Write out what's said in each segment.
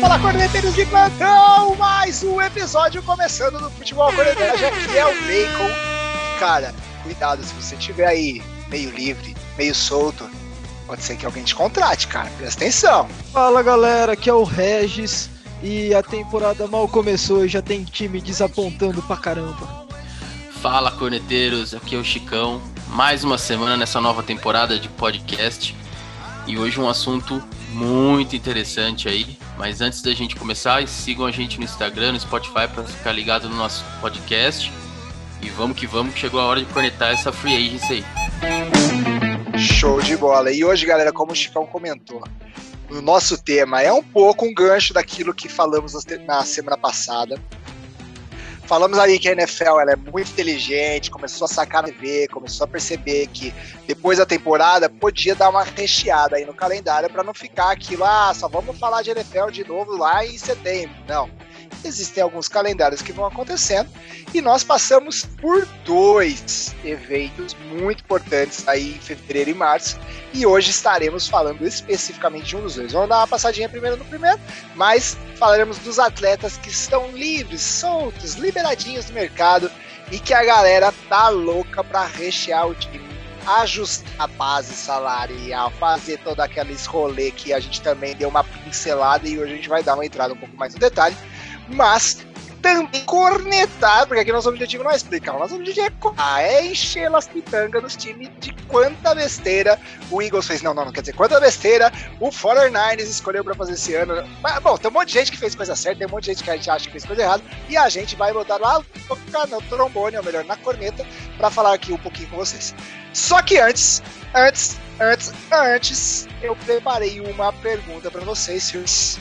fala corneteiros de plantão! Mais um episódio começando no Futebol Corneteiro. Aqui é o Bacon. Cara, cuidado se você tiver aí meio livre, meio solto. Pode ser que alguém te contrate, cara. Presta atenção. Fala galera, aqui é o Regis. E a temporada mal começou e já tem time desapontando pra caramba. Fala corneteiros, aqui é o Chicão. Mais uma semana nessa nova temporada de podcast. E hoje um assunto muito interessante aí. Mas antes da gente começar, sigam a gente no Instagram, no Spotify para ficar ligado no nosso podcast. E vamos que vamos, que chegou a hora de conectar essa free agency aí. Show de bola. E hoje, galera, como o Chicão comentou, o nosso tema é um pouco um gancho daquilo que falamos na semana passada. Falamos aí que a NFL ela é muito inteligente, começou a sacar no TV, começou a perceber que depois da temporada podia dar uma recheada aí no calendário para não ficar aquilo, ah, só vamos falar de NFL de novo lá em setembro. Não existem alguns calendários que vão acontecendo e nós passamos por dois eventos muito importantes aí em fevereiro e março e hoje estaremos falando especificamente de um dos dois. Vamos dar uma passadinha primeiro no primeiro, mas falaremos dos atletas que estão livres, soltos, liberadinhos do mercado e que a galera tá louca para rechear o time ajustar a base salarial, fazer todo aqueles rolê que a gente também deu uma pincelada e hoje a gente vai dar uma entrada um pouco mais no detalhe mas também cornetar, porque aqui nosso objetivo não é explicar, o nosso objetivo é, ah, é encher as pitangas dos times de quanta besteira o Eagles fez. Não, não, não quer dizer quanta besteira o 49ers escolheu para fazer esse ano. Mas, bom, tem um monte de gente que fez coisa certa, tem um monte de gente que a gente acha que fez coisa errada, e a gente vai botar lá no trombone, ou melhor, na corneta, para falar aqui um pouquinho com vocês. Só que antes, antes, antes, antes, eu preparei uma pergunta para vocês, senhores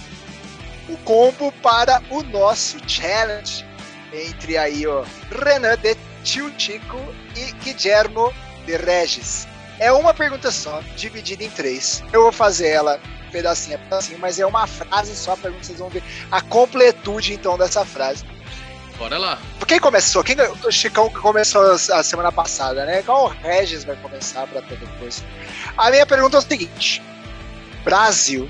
o combo para o nosso challenge. Entre aí, ó, Renan de Tio Chico e Guillermo de Regis. É uma pergunta só, dividida em três. Eu vou fazer ela pedacinho a pedacinho, mas é uma frase só, a pergunta vocês vão ver a completude então dessa frase. Bora lá. Quem começou? Quem, o Chicão começou a semana passada, né? Qual o Regis vai começar para ter depois? A minha pergunta é o seguinte: Brasil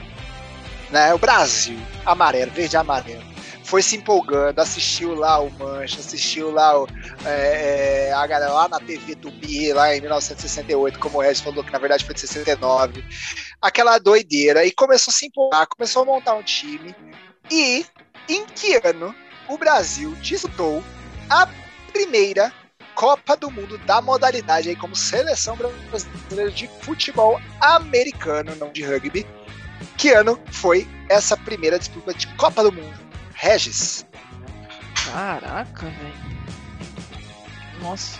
né? O Brasil, amarelo, verde amarelo. Foi se empolgando, assistiu lá o Mancha, assistiu lá o, é, é a galera lá na TV Tubi, lá em 1968, como o Regis falou, que na verdade foi de 69. Aquela doideira, e começou a se empolgar, começou a montar um time. E em que ano o Brasil disputou a primeira Copa do Mundo da modalidade aí como seleção brasileira de futebol americano, não de rugby, que ano foi essa primeira disputa de Copa do Mundo? Regis. Caraca, velho. Nossa.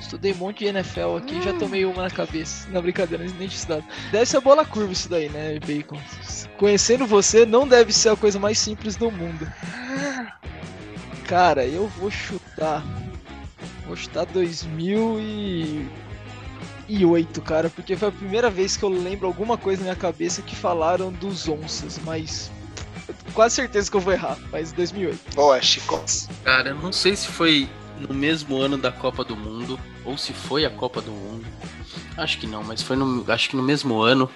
Estudei um monte de NFL aqui hum. já tomei uma na cabeça. Na brincadeira, nem de estudado. Deve ser a bola curva isso daí, né, Bacon? Conhecendo você, não deve ser a coisa mais simples do mundo. Cara, eu vou chutar. Vou chutar 2000 e 2008, cara, porque foi a primeira vez que eu lembro alguma coisa na minha cabeça que falaram dos onças, mas quase certeza que eu vou errar, mas 2008. Boa, Chico. Cara, eu não sei se foi no mesmo ano da Copa do Mundo ou se foi a Copa do Mundo. Acho que não, mas foi no, acho que no mesmo ano.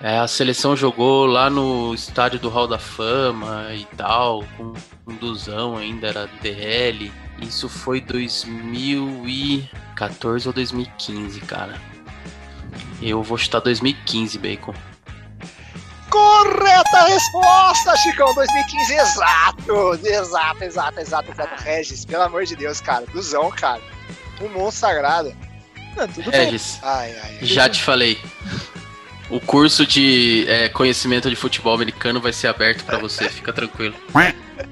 É, a seleção jogou lá no estádio do Hall da Fama e tal, com um duzão ainda, era DL. Isso foi 2014 ou 2015, cara. Eu vou chutar 2015, Bacon. Correta resposta, Chicão! 2015, exato! Exato, exato, exato, exato. Regis, pelo amor de Deus, cara. Duzão, cara. Um monstro sagrado. Não, tudo Regis, ai, ai, ai. já te falei. O curso de é, conhecimento de futebol americano vai ser aberto para você, fica tranquilo.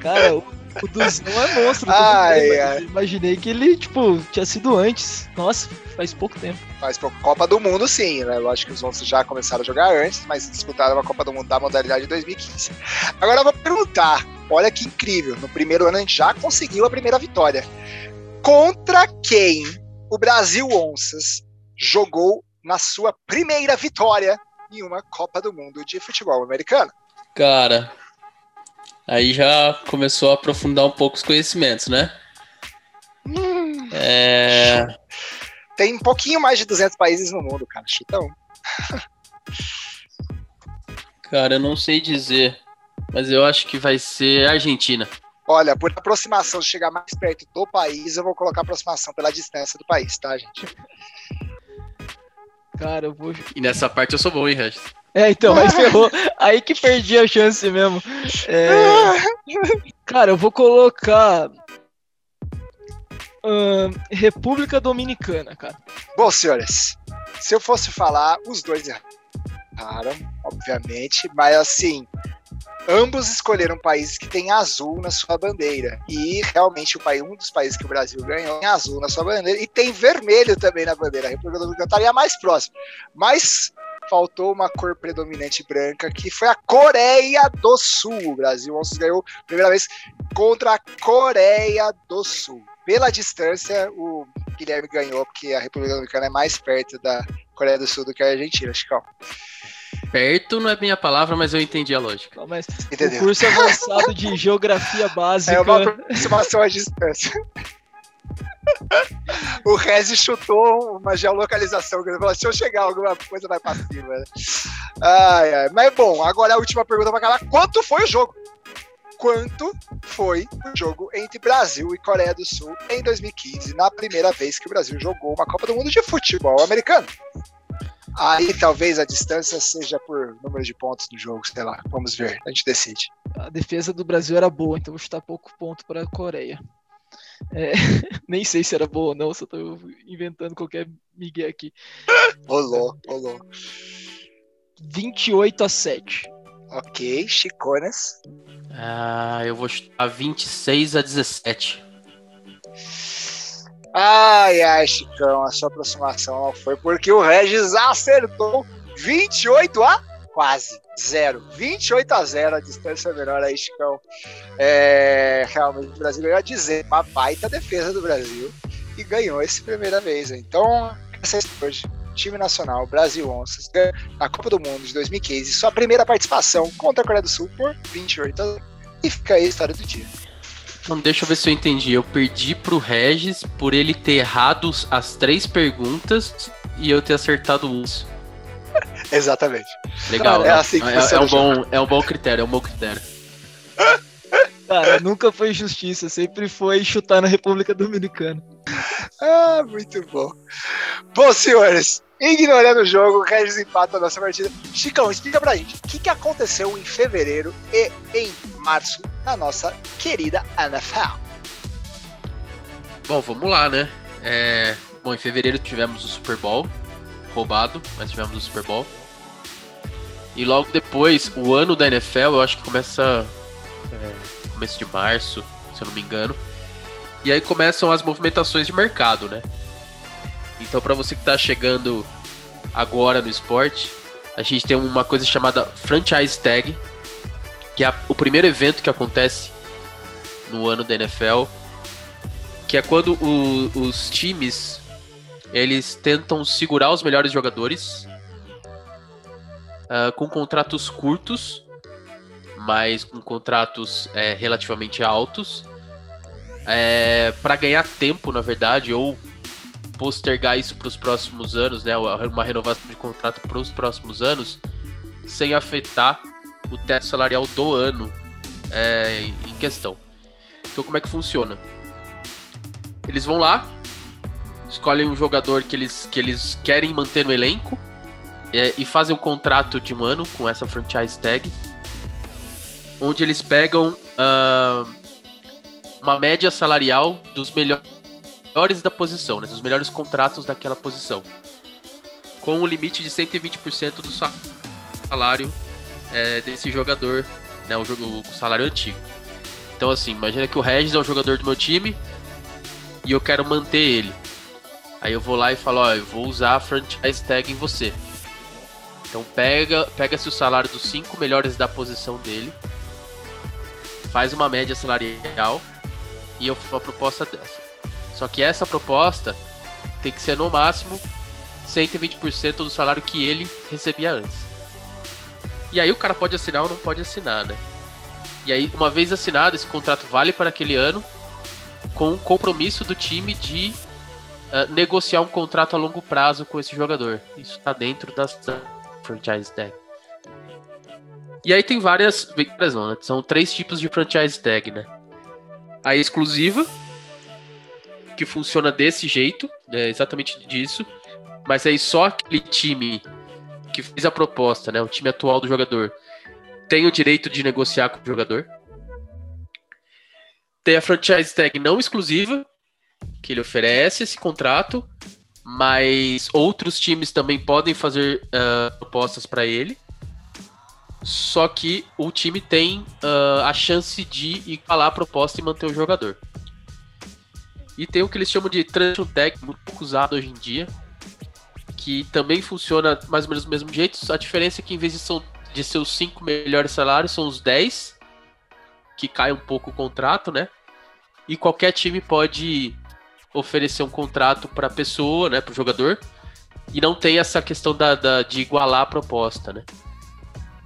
Cara, o o Duzão é monstro. Ai, ai. Imaginei que ele, tipo, tinha sido antes. Nossa, faz pouco tempo. Faz pouco. Copa do Mundo, sim, né? Lógico que os monstros já começaram a jogar antes, mas disputaram a Copa do Mundo da modalidade de 2015. Agora eu vou perguntar. Olha que incrível. No primeiro ano a gente já conseguiu a primeira vitória. Contra quem o Brasil Onças jogou na sua primeira vitória em uma Copa do Mundo de futebol americano? Cara, Aí já começou a aprofundar um pouco os conhecimentos, né? Hum. É... Tem um pouquinho mais de 200 países no mundo, cara. Chutão. Cara, eu não sei dizer. Mas eu acho que vai ser Argentina. Olha, por aproximação, se chegar mais perto do país, eu vou colocar aproximação pela distância do país, tá, gente? Cara, eu vou. E nessa parte eu sou bom, hein, Regis? É, então, aí ferrou. Aí que perdi a chance mesmo. É... Cara, eu vou colocar. ahn, República Dominicana, cara. Bom, senhores, se eu fosse falar, os dois erraram, obviamente, mas assim, ambos escolheram países que têm azul na sua bandeira. E realmente o país, um dos países que o Brasil ganhou tem azul na sua bandeira e tem vermelho também na bandeira. A República Dominicana estaria mais próxima. Mas faltou uma cor predominante branca, que foi a Coreia do Sul. O Brasil ontem ganhou a primeira vez contra a Coreia do Sul. Pela distância, o Guilherme ganhou, porque a República Dominicana é mais perto da Coreia do Sul do que a Argentina, Chicão. Perto não é bem a palavra, mas eu entendi a lógica. Não, Mas Entendeu? o curso avançado de geografia básica. É uma aproximação à distância. O Rezi chutou uma geolocalização. Ele falou: se eu chegar alguma coisa, vai pra cima. Ai, ai. Mas bom, agora a última pergunta pra acabar: quanto foi o jogo? Quanto foi o jogo entre Brasil e Coreia do Sul em 2015, na primeira vez que o Brasil jogou uma Copa do Mundo de futebol americano? Aí talvez a distância seja por número de pontos do jogo, sei lá. Vamos ver, a gente decide. A defesa do Brasil era boa, então vou chutar pouco ponto para a Coreia. É, nem sei se era boa ou não, só tô inventando qualquer migué aqui. Rolou, rolou. 28 a 7. Ok, Chiconas. Ah, eu vou chutar 26 a 17. Ai, ai, Chicão, a sua aproximação não foi porque o Regis acertou 28 a quase zero. 28 a 0, a distância menor aí, Chicão. É, realmente o Brasil ganhou a dizer, uma baita defesa do Brasil e ganhou esse primeira vez. Então, essa é hoje. Time nacional, Brasil Onças, na Copa do Mundo de 2015, sua primeira participação contra a Coreia do Sul por 28 a 0. E fica aí a história do dia. Então deixa eu ver se eu entendi. Eu perdi pro Regis por ele ter errado as três perguntas e eu ter acertado uns. Exatamente. Legal. Cara, é assim que é, funciona é um jogo. bom, é um bom critério, é um bom critério. Cara, nunca foi justiça, sempre foi chutar na República Dominicana. Ah, muito bom. Bom, senhores, ignorando o jogo, o Regis empata a nossa partida. Chicão, explica pra gente o que, que aconteceu em fevereiro e em março na nossa querida NFL. Bom, vamos lá, né? É, Bom, em fevereiro tivemos o Super Bowl. Roubado, mas tivemos o Super Bowl. E logo depois, o ano da NFL, eu acho que começa. é, começo de março, se eu não me engano. E aí começam as movimentações de mercado, né? Então, para você que tá chegando agora no esporte, a gente tem uma coisa chamada Franchise Tag, que é o primeiro evento que acontece no ano da NFL, que é quando o- os times eles tentam segurar os melhores jogadores ah, com contratos curtos, mas com contratos é, relativamente altos, para ganhar tempo, na verdade, ou postergar isso para os próximos anos, né, uma renovação de contrato para os próximos anos, sem afetar o teto salarial do ano é, em questão. Então, como é que funciona? Eles vão lá, escolhem um jogador que eles, que eles querem manter no elenco é, e fazem um contrato de um ano com essa franchise tag, onde eles pegam ah, uma média salarial dos melhores da posição, né, dos melhores contratos daquela posição, com um limite de 120% do sa- salário é, desse jogador, né, o, o salário antigo. Então, assim, imagina que o Regis é o jogador do meu time e eu quero manter ele. Aí eu vou lá e falo, ó, eu vou usar a franchise tag em você. Então pega, pega-se o salário dos cinco melhores da posição dele, faz uma média salarial e eu faço uma proposta dessa. Só que essa proposta tem que ser no máximo 120% do salário que ele recebia antes. E aí o cara pode assinar ou não pode assinar, né? E aí, uma vez assinado, esse contrato vale para aquele ano, com o compromisso do time de ah, negociar um contrato a longo prazo com esse jogador. Isso tá dentro das franchise tag. E aí tem várias. Né? São três tipos de franchise tag, né? A exclusiva, que funciona desse jeito, é exatamente disso. Mas aí só aquele time que fez a proposta, né? O time atual do jogador tem o direito de negociar com o jogador. Tem a franchise tag não exclusiva, que ele oferece esse contrato, mas outros times também podem fazer uh, propostas para ele. Só que o time tem uh, a chance de igualar a proposta e manter o jogador. E tem o que eles chamam de transition tag, muito pouco usado hoje em dia, que também funciona mais ou menos do mesmo jeito. A diferença é que em vez de, são, de ser os 5 melhores salários, são os 10, que cai um pouco o contrato, né? E qualquer time pode oferecer um contrato para a pessoa, né, para o jogador, e não tem essa questão da, da, de igualar a proposta, né?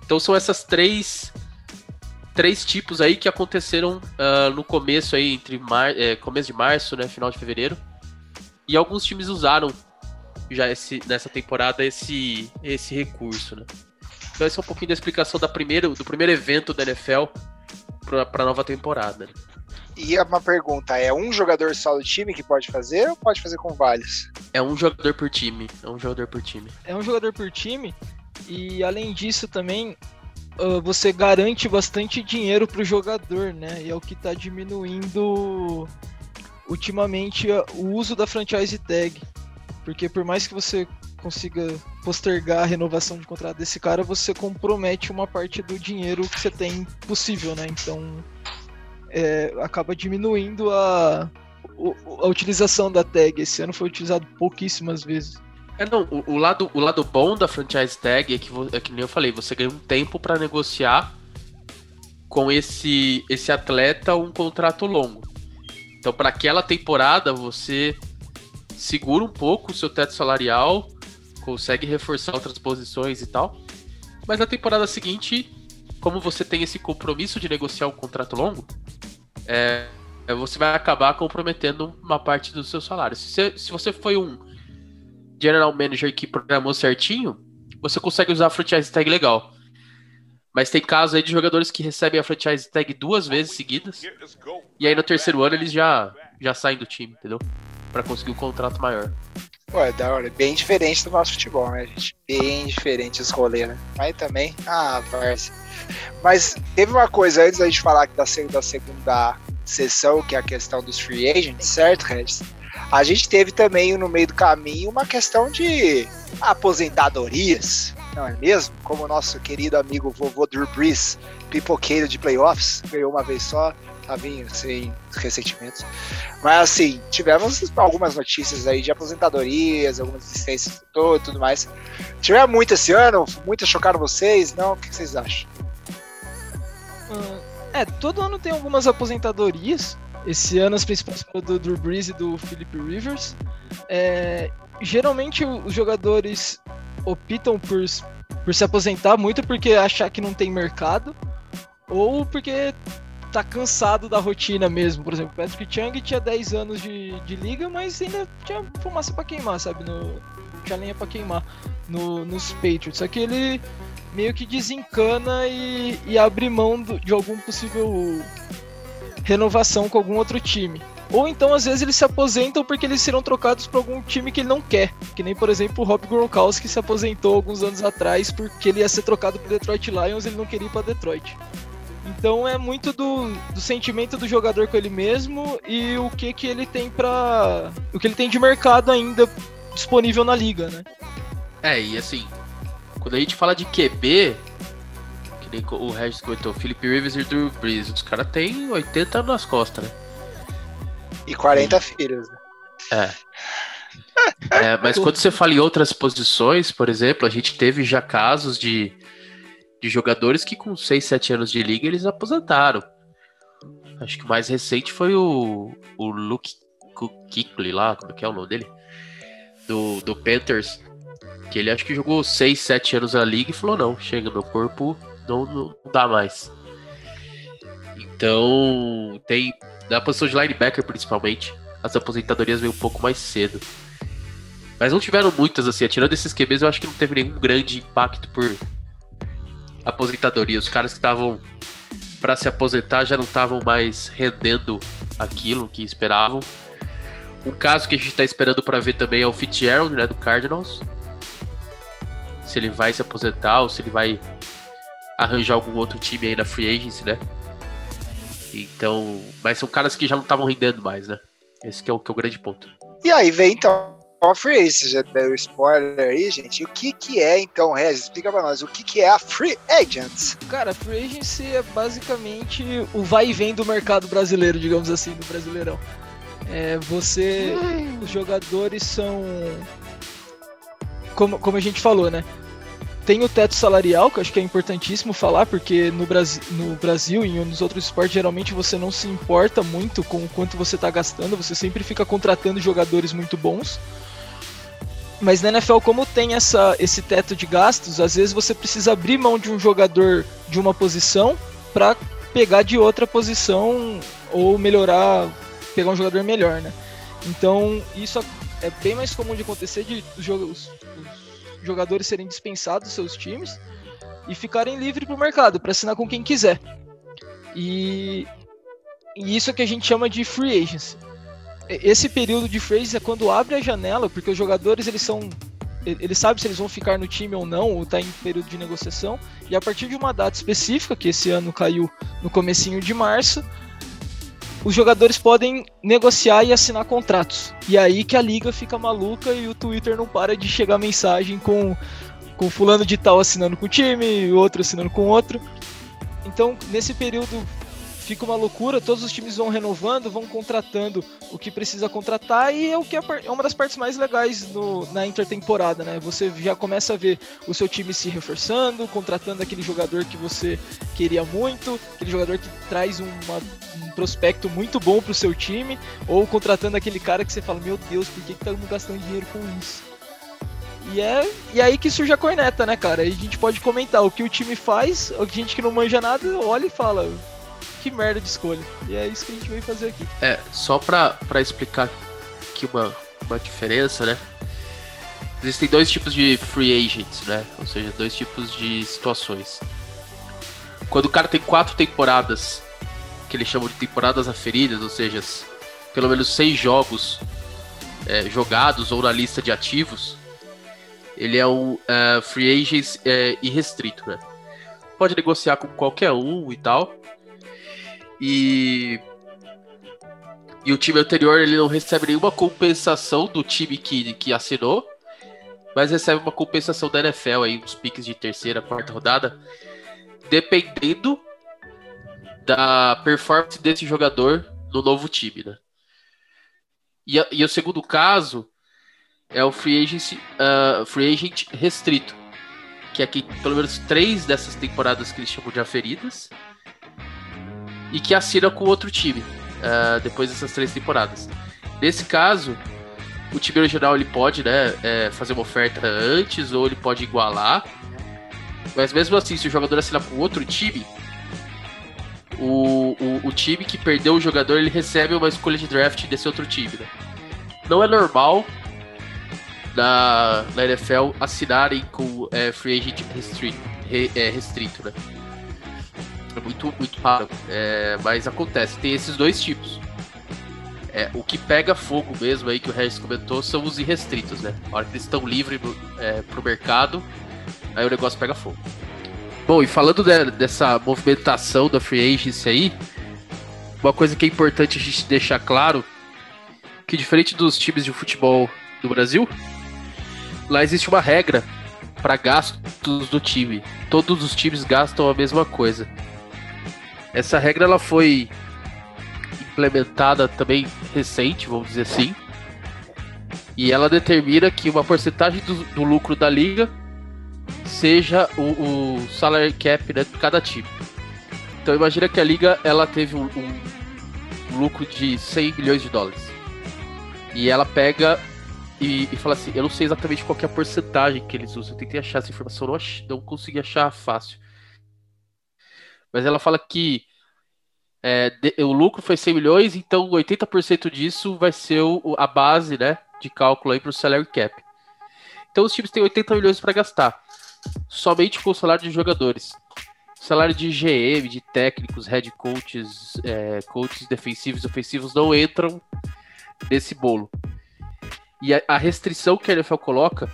Então são essas três três tipos aí que aconteceram uh, no começo aí entre mar, é, começo de março, né, final de fevereiro, e alguns times usaram já esse, nessa temporada esse esse recurso, né? Então esse é um pouquinho da explicação da primeiro, do primeiro evento da NFL para a nova temporada. Né? E uma pergunta, é um jogador só do time que pode fazer ou pode fazer com vários? É um jogador por time. É um jogador por time. É um jogador por time. E além disso também uh, você garante bastante dinheiro pro jogador, né? E é o que tá diminuindo ultimamente o uso da franchise tag. Porque por mais que você consiga postergar a renovação de contrato desse cara, você compromete uma parte do dinheiro que você tem possível, né? Então é, acaba diminuindo a, a utilização da tag. Esse ano foi utilizado pouquíssimas vezes. É, não, o, o, lado, o lado bom da franchise tag é que, é que nem eu falei, você ganha um tempo para negociar com esse, esse atleta um contrato longo. Então, para aquela temporada, você segura um pouco o seu teto salarial, consegue reforçar outras posições e tal. Mas na temporada seguinte, como você tem esse compromisso de negociar um contrato longo, é, é, você vai acabar comprometendo uma parte do seu salário. Se você, se você foi um general manager que programou certinho, você consegue usar a franchise tag legal. Mas tem casos aí de jogadores que recebem a franchise tag duas vezes seguidas. E aí no terceiro ano eles já, já saem do time, entendeu? Para conseguir um contrato maior. Pô, é da hora. Bem diferente do nosso futebol, né, gente? Bem diferente os rolês, né? Mas também, ah, parece. Mas teve uma coisa antes da gente falar da, da segunda sessão, que é a questão dos free agents, certo, Regis? A gente teve também no meio do caminho uma questão de aposentadorias, não é mesmo? Como o nosso querido amigo vovô Drew Brees, pipoqueiro de playoffs, ganhou uma vez só, vindo sem ressentimentos. Mas assim, tivemos algumas notícias aí de aposentadorias, algumas existências e tudo mais. Tiveram muito esse ano? Muitas chocaram vocês? Não? O que vocês acham? Hum, é, todo ano tem algumas aposentadorias. Esse ano as principais foram do Drew Brees e do Philip Rivers. É, geralmente os jogadores optam por, por se aposentar muito porque achar que não tem mercado ou porque tá cansado da rotina mesmo. Por exemplo, Patrick Chung tinha 10 anos de, de liga, mas ainda tinha fumaça para queimar, sabe? No, tinha lenha para queimar no, nos Patriots. Só que ele meio que desencana e, e abre mão do, de algum possível renovação com algum outro time. Ou então, às vezes, eles se aposentam porque eles serão trocados para algum time que ele não quer. Que nem, por exemplo, o Rob Gronkowski se aposentou alguns anos atrás porque ele ia ser trocado para Detroit Lions e ele não queria ir para Detroit. Então é muito do, do sentimento do jogador com ele mesmo e o que que ele tem para o que ele tem de mercado ainda disponível na liga, né? É, e assim, quando a gente fala de QB, que nem o Regis comentou, Philip Rivers e Drew Brees, os caras têm 80 nas costas, né? E 40 e... filhos, né? É. é. Mas quando você fala em outras posições, por exemplo, a gente teve já casos de, de jogadores que com 6, 7 anos de liga eles aposentaram. Acho que o mais recente foi o, o Luke Kuechly lá, como é que é o nome dele? Do, do Panthers, que ele acho que jogou 6, 7 anos na liga e falou: não, chega, meu corpo não, não dá mais. Então, tem. Na posição de linebacker, principalmente, as aposentadorias veio um pouco mais cedo. Mas não tiveram muitas, assim, tirando esses QBs, eu acho que não teve nenhum grande impacto por aposentadoria. Os caras que estavam para se aposentar já não estavam mais rendendo aquilo que esperavam. Um caso que a gente está esperando para ver também é o Fitzgerald, né, do Cardinals. Se ele vai se aposentar ou se ele vai arranjar algum outro time aí na free agency, né? Então, mas são caras que já não estavam rendendo mais, né? Esse é o, que é o grande ponto. E aí vem então free agency, já deu spoiler aí, gente. O que que é então, Regis? Explica pra nós, o que que é a free agents? Cara, a free agency é basicamente o vai e vem do mercado brasileiro, digamos assim, do Brasileirão. É, você, os jogadores são como, como a gente falou, né? Tem o teto salarial, que eu acho que é importantíssimo falar, porque no, Brasil, no Brasil e nos outros esportes, geralmente você não se importa muito com o quanto você está gastando, você sempre fica contratando jogadores muito bons. Mas na NFL, como tem essa, esse teto de gastos, às vezes você precisa abrir mão de um jogador de uma posição para pegar de outra posição ou melhorar, pegar um jogador melhor, né? Então isso é bem mais comum de acontecer de os, os jogadores serem dispensados dos seus times e ficarem livres para o mercado, para assinar com quem quiser. E, e isso é que a gente chama de free agency. Esse período de free agency é quando abre a janela, porque os jogadores eles são eles sabem se eles vão ficar no time ou não, ou está em período de negociação, e a partir de uma data específica, que esse ano caiu no comecinho de março, os jogadores podem negociar e assinar contratos. E aí que a liga fica maluca e o Twitter não para de chegar mensagem com, com fulano de tal assinando com o time, outro assinando com outro. Então, nesse período fica uma loucura, todos os times vão renovando, vão contratando o que precisa contratar e é o que é, é uma das partes mais legais no, na intertemporada, né? Você já começa a ver o seu time se reforçando, contratando aquele jogador que você queria muito, aquele jogador que traz uma, um prospecto muito bom pro seu time, ou contratando aquele cara que você fala, meu Deus, por que estamos gastando dinheiro com isso? E é e é aí que surge a corneta, né, cara? Aí a gente pode comentar o que o time faz, a gente que não manja nada olha e fala, que merda de escolha. E é isso que a gente veio fazer aqui. É, só pra, pra explicar aqui uma, uma diferença, né? Existem dois tipos de free agents, né? Ou seja, dois tipos de situações. Quando o cara tem quatro temporadas, que eles chamam de temporadas aferidas, ou seja, pelo menos seis jogos é, jogados ou na lista de ativos, ele é um uh, free agent é, irrestrito, né? Pode negociar com qualquer um e tal, e e o time anterior ele não recebe nenhuma compensação do time que, que assinou, mas recebe uma compensação da NFL aí, uns piques de terceira, quarta rodada, dependendo da performance desse jogador no novo time, né? E, e o segundo caso é o free agent, uh, free agent restrito, que é que pelo menos três dessas temporadas que eles chamam de aferidas e que assina com outro time uh, depois dessas três temporadas. Nesse caso, o time original ele pode né, é, fazer uma oferta antes ou ele pode igualar, mas mesmo assim, se o jogador assinar com outro time, o, o, o, time que perdeu o jogador ele recebe uma escolha de draft desse outro time. Né? Não é normal na, na NFL assinarem com é, free agent restrito, re, é, restrito né? É muito, muito raro. É, mas acontece, tem esses dois tipos. É, o que pega fogo mesmo aí que o Regis comentou são os irrestritos, né? A hora que eles estão livres é, pro mercado, aí o negócio pega fogo. Bom, e falando de, dessa movimentação da free agency aí, uma coisa que é importante a gente deixar claro, que diferente dos times de futebol do Brasil, lá existe uma regra para gastos do time. Todos os times gastam a mesma coisa. Essa regra ela foi implementada também recente, vamos dizer assim. E ela determina que uma porcentagem do, do lucro da liga seja o, o salary cap né, de cada time. Então imagina que a liga ela teve um, um lucro de 100 milhões de dólares. E ela pega e, e, fala assim, eu não sei exatamente qual é a porcentagem que eles usam. Eu tentei achar essa informação, não, ach, não consegui achar fácil. Mas ela fala que é, de, o lucro foi 100 milhões, então 80% disso vai ser o, a base né, de cálculo para o salary cap. Então os times têm 80 milhões para gastar, somente com o salário de jogadores. salário de GM, de técnicos, head coaches, é, coaches defensivos e ofensivos não entram nesse bolo. E a, a restrição que a NFL coloca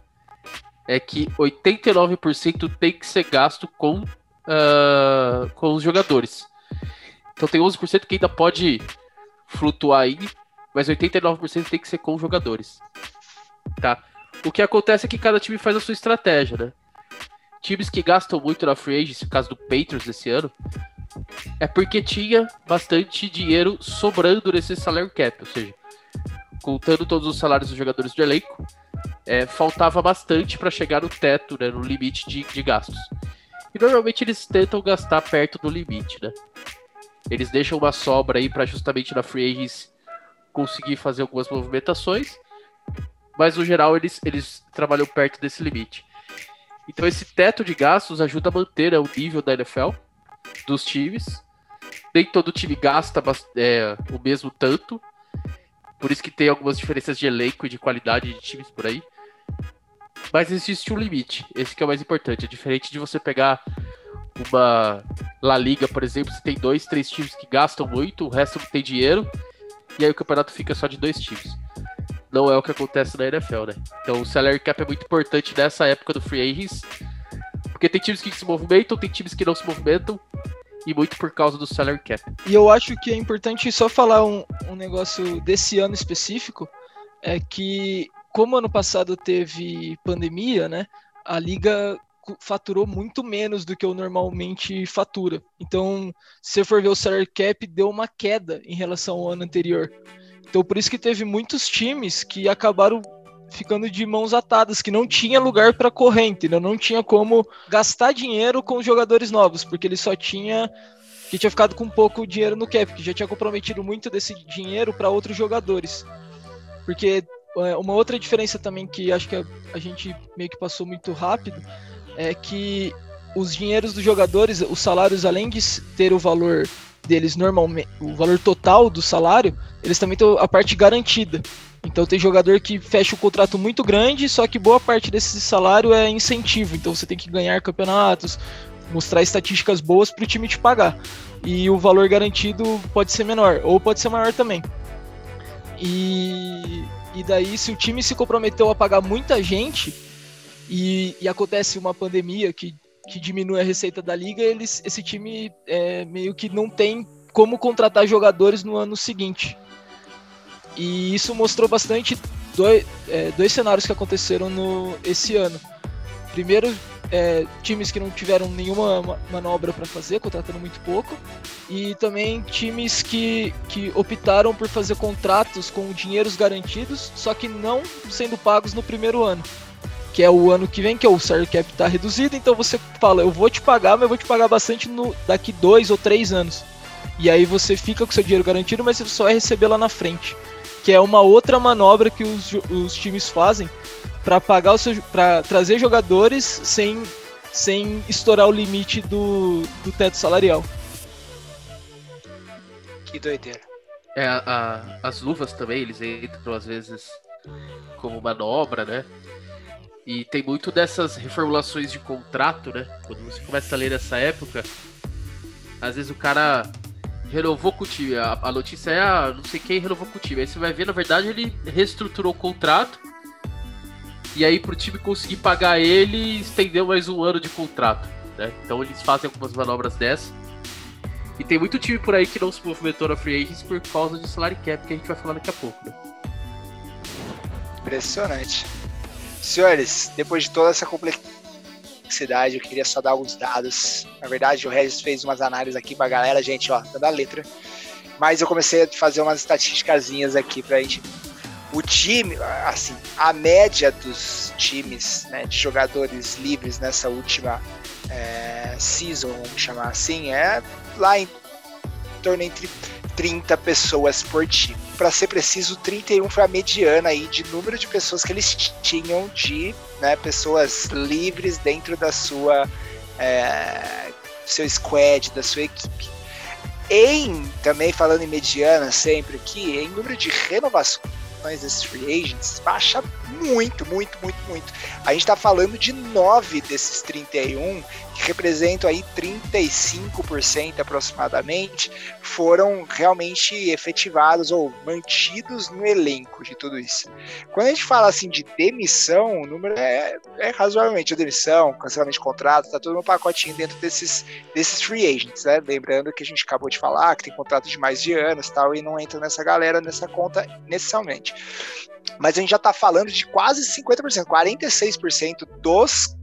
é que 89% tem que ser gasto com, uh, com os jogadores. Então tem 11% que ainda pode flutuar aí, mas 89% tem que ser com os jogadores. Tá? O que acontece é que cada time faz a sua estratégia, né? Times que gastam muito na free agency, no caso do Patriots desse ano, é porque tinha bastante dinheiro sobrando nesse salary cap, ou seja, contando todos os salários dos jogadores do elenco, é, faltava bastante para chegar no teto, né, no limite de, de gastos. E normalmente eles tentam gastar perto do limite, né? Eles deixam uma sobra aí para justamente na free agency conseguir fazer algumas movimentações, mas no geral eles, eles trabalham perto desse limite. Então esse teto de gastos ajuda a manter né, o nível da NFL dos times. Nem todo time gasta é, o mesmo tanto. Por isso que tem algumas diferenças de elenco e de qualidade de times por aí. Mas existe um limite. Esse que é o mais importante. É diferente de você pegar uma La Liga, por exemplo, você tem dois, três times que gastam muito, o resto não tem dinheiro, e aí o campeonato fica só de dois times não é o que acontece na NFL, né? Então o salary cap é muito importante nessa época do free agents, porque tem times que se movimentam, tem times que não se movimentam, e muito por causa do salary cap. E eu acho que é importante só falar um, um negócio desse ano específico, é que como ano passado teve pandemia, né? A liga faturou muito menos do que eu normalmente fatura. Então, se você for ver o salary cap, deu uma queda em relação ao ano anterior. Então por isso que teve muitos times que acabaram ficando de mãos atadas, que não tinha lugar para correr, entendeu? Não tinha como gastar dinheiro com jogadores novos, porque ele só tinha que tinha ficado com pouco dinheiro no cap, que já tinha comprometido muito desse dinheiro para outros jogadores. Porque uma outra diferença também que acho que a, a gente meio que passou muito rápido é que os dinheiros dos jogadores, os salários, além de ter o valor deles normalmente, o valor total do salário, eles também têm a parte garantida. Então tem jogador que fecha um contrato muito grande, só que boa parte desse salário é incentivo. Então você tem que ganhar campeonatos, mostrar estatísticas boas para o time te pagar. E o valor garantido pode ser menor, ou pode ser maior também. E, e daí, se o time se comprometeu a pagar muita gente, e, e acontece uma pandemia que que diminui a receita da liga, eles, esse time é, meio que não tem como contratar jogadores no ano seguinte. E isso mostrou bastante dois, é, dois cenários que aconteceram no, esse ano. Primeiro, é, times que não tiveram nenhuma manobra para fazer, contratando muito pouco, e também times que, que optaram por fazer contratos com dinheiros garantidos, só que não sendo pagos no primeiro ano que é o ano que vem, que é o salary cap tá reduzido, então você fala, eu vou te pagar, mas eu vou te pagar bastante no, daqui dois ou três anos. E aí você fica com seu dinheiro garantido, mas você só vai receber lá na frente. Que é uma outra manobra que os, os times fazem para pagar o seu, para trazer jogadores sem, sem estourar o limite do, do teto salarial. Que doideira. É, a, as luvas também, eles entram às vezes como manobra, né? E tem muito dessas reformulações de contrato, né? Quando você começa a ler nessa época, às vezes o cara renovou com o time. A, a notícia é, ah, não sei quem renovou com o time. Aí você vai ver, na verdade, ele reestruturou o contrato. E aí, pro time conseguir pagar ele, estendeu mais um ano de contrato. Né? Então eles fazem algumas manobras dessas. E tem muito time por aí que não se movimentou na Free Agents por causa de salary cap, que a gente vai falar daqui a pouco. Né? Impressionante. Senhores, depois de toda essa complexidade, eu queria só dar alguns dados. Na verdade, o Regis fez umas análises aqui pra galera, gente, ó, tá da letra. Mas eu comecei a fazer umas estatísticas aqui pra gente. O time, assim, a média dos times, né, de jogadores livres nessa última é, season, vamos chamar assim, é lá em torno entre 30 pessoas por time. Para ser preciso, 31 foi a mediana aí de número de pessoas que eles tinham de né, pessoas livres dentro da sua é, seu squad, da sua equipe. Em também falando em mediana sempre aqui, em número de renovações desses free agents baixa muito, muito, muito, muito. A gente está falando de 9 desses 31, que representam aí 35% aproximadamente, foram realmente efetivados ou mantidos no elenco de tudo isso. Quando a gente fala assim de demissão, o número é, é razoavelmente a demissão, cancelamento de contrato, tá tudo no pacotinho dentro desses, desses free agents, né? Lembrando que a gente acabou de falar que tem contrato de mais de anos tal, e não entra nessa galera, nessa conta necessariamente mas a gente já está falando de quase 50%, 46% dos